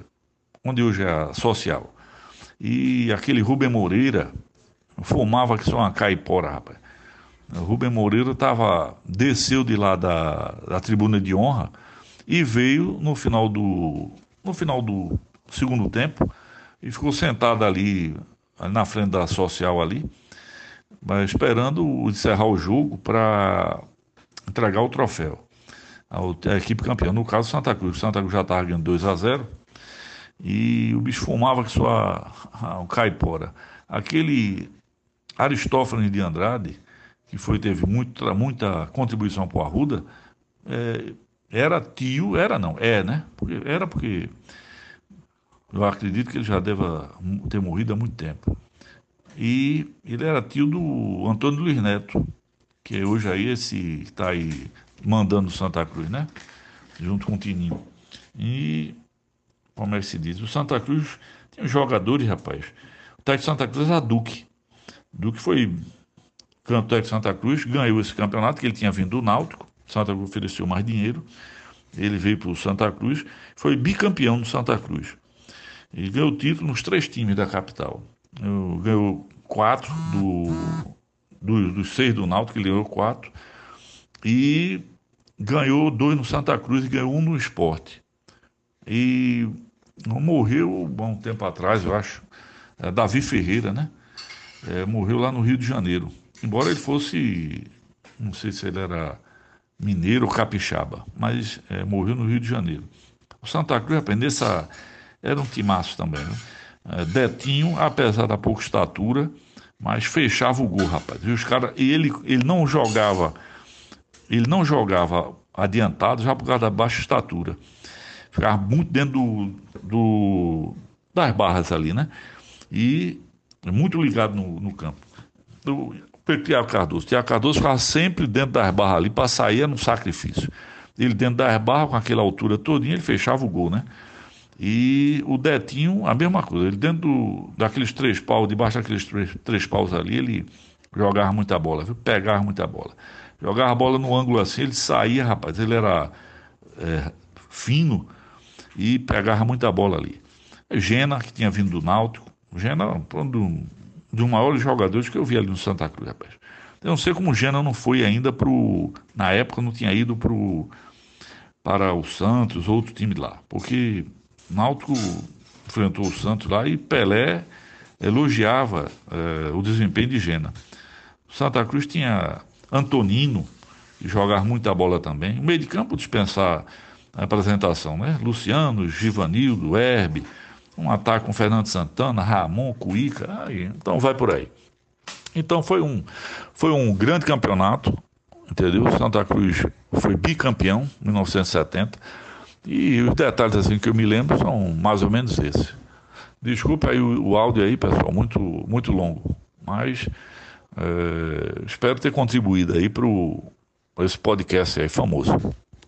Speaker 9: onde hoje é a social. E aquele Rubem Moreira fumava que só uma caipora, rapaz. O Rubem Moreira tava, desceu de lá da, da tribuna de honra e veio no final do no final do segundo tempo e ficou sentado ali na frente da social ali, esperando encerrar o jogo para entregar o troféu à equipe campeã. No caso, Santa Cruz. Santa Cruz já estava ganhando 2 a 0 e o bicho fumava que sua um caipora. Aquele Aristófanes de Andrade, que foi teve muita, muita contribuição para o Arruda, é, era tio, era não, é, né? Porque, era porque eu acredito que ele já deva ter morrido há muito tempo. E ele era tio do Antônio Luiz Neto, que é hoje aí esse está aí mandando Santa Cruz, né? Junto com o Tininho. E como é que se diz? O Santa Cruz tem jogadores, rapaz. O de Santa Cruz era Duque. Duque foi cantor de Santa Cruz, ganhou esse campeonato que ele tinha vindo do Náutico. Santa Cruz ofereceu mais dinheiro. Ele veio para o Santa Cruz, foi bicampeão do Santa Cruz. E ganhou título nos três times da capital. Ganhou quatro do, do, dos seis do Náutico, ele ganhou quatro. E ganhou dois no Santa Cruz e ganhou um no esporte. E morreu há um tempo atrás, eu acho. É Davi Ferreira, né? É, morreu lá no Rio de Janeiro. Embora ele fosse, não sei se ele era mineiro ou capixaba, mas é, morreu no Rio de Janeiro. O Santa Cruz, rapaz, nessa, era um timaço também, né? É, Detinho, apesar da pouca estatura, mas fechava o gol, rapaz. E os cara, ele, ele não jogava, ele não jogava adiantado já por causa da baixa estatura. Ficava muito dentro do, do das barras ali, né? E muito ligado no, no campo. O Tiago Cardoso. Tiago Cardoso ficava sempre dentro das barras ali, para sair no sacrifício. Ele dentro das barras, com aquela altura todinha, ele fechava o gol, né? E o Detinho, a mesma coisa. Ele dentro do, daqueles três paus, debaixo daqueles três, três paus ali, ele jogava muita bola, viu? Pegava muita bola. Jogava a bola no ângulo assim, ele saía, rapaz. Ele era é, fino e pegava muita bola ali. Gena, que tinha vindo do Náutico, o Gena é um dos um maiores jogadores que eu vi ali no Santa Cruz, rapaz. Eu não sei como o Gena não foi ainda pro. Na época não tinha ido pro, para o Santos, outro time lá. Porque Náutico enfrentou o Santos lá e Pelé elogiava eh, o desempenho de Gena. Santa Cruz tinha Antonino, que jogava muita bola também. O meio de campo dispensar a apresentação, né? Luciano, Givanildo, Herbe um ataque com Fernando Santana, Ramon, Cuíca, aí, então vai por aí. Então foi um, foi um grande campeonato, entendeu? Santa Cruz foi bicampeão em 1970. E os detalhes assim que eu me lembro são mais ou menos esses. Desculpa aí o, o áudio aí, pessoal, muito, muito longo. Mas é, espero ter contribuído aí para esse podcast aí famoso.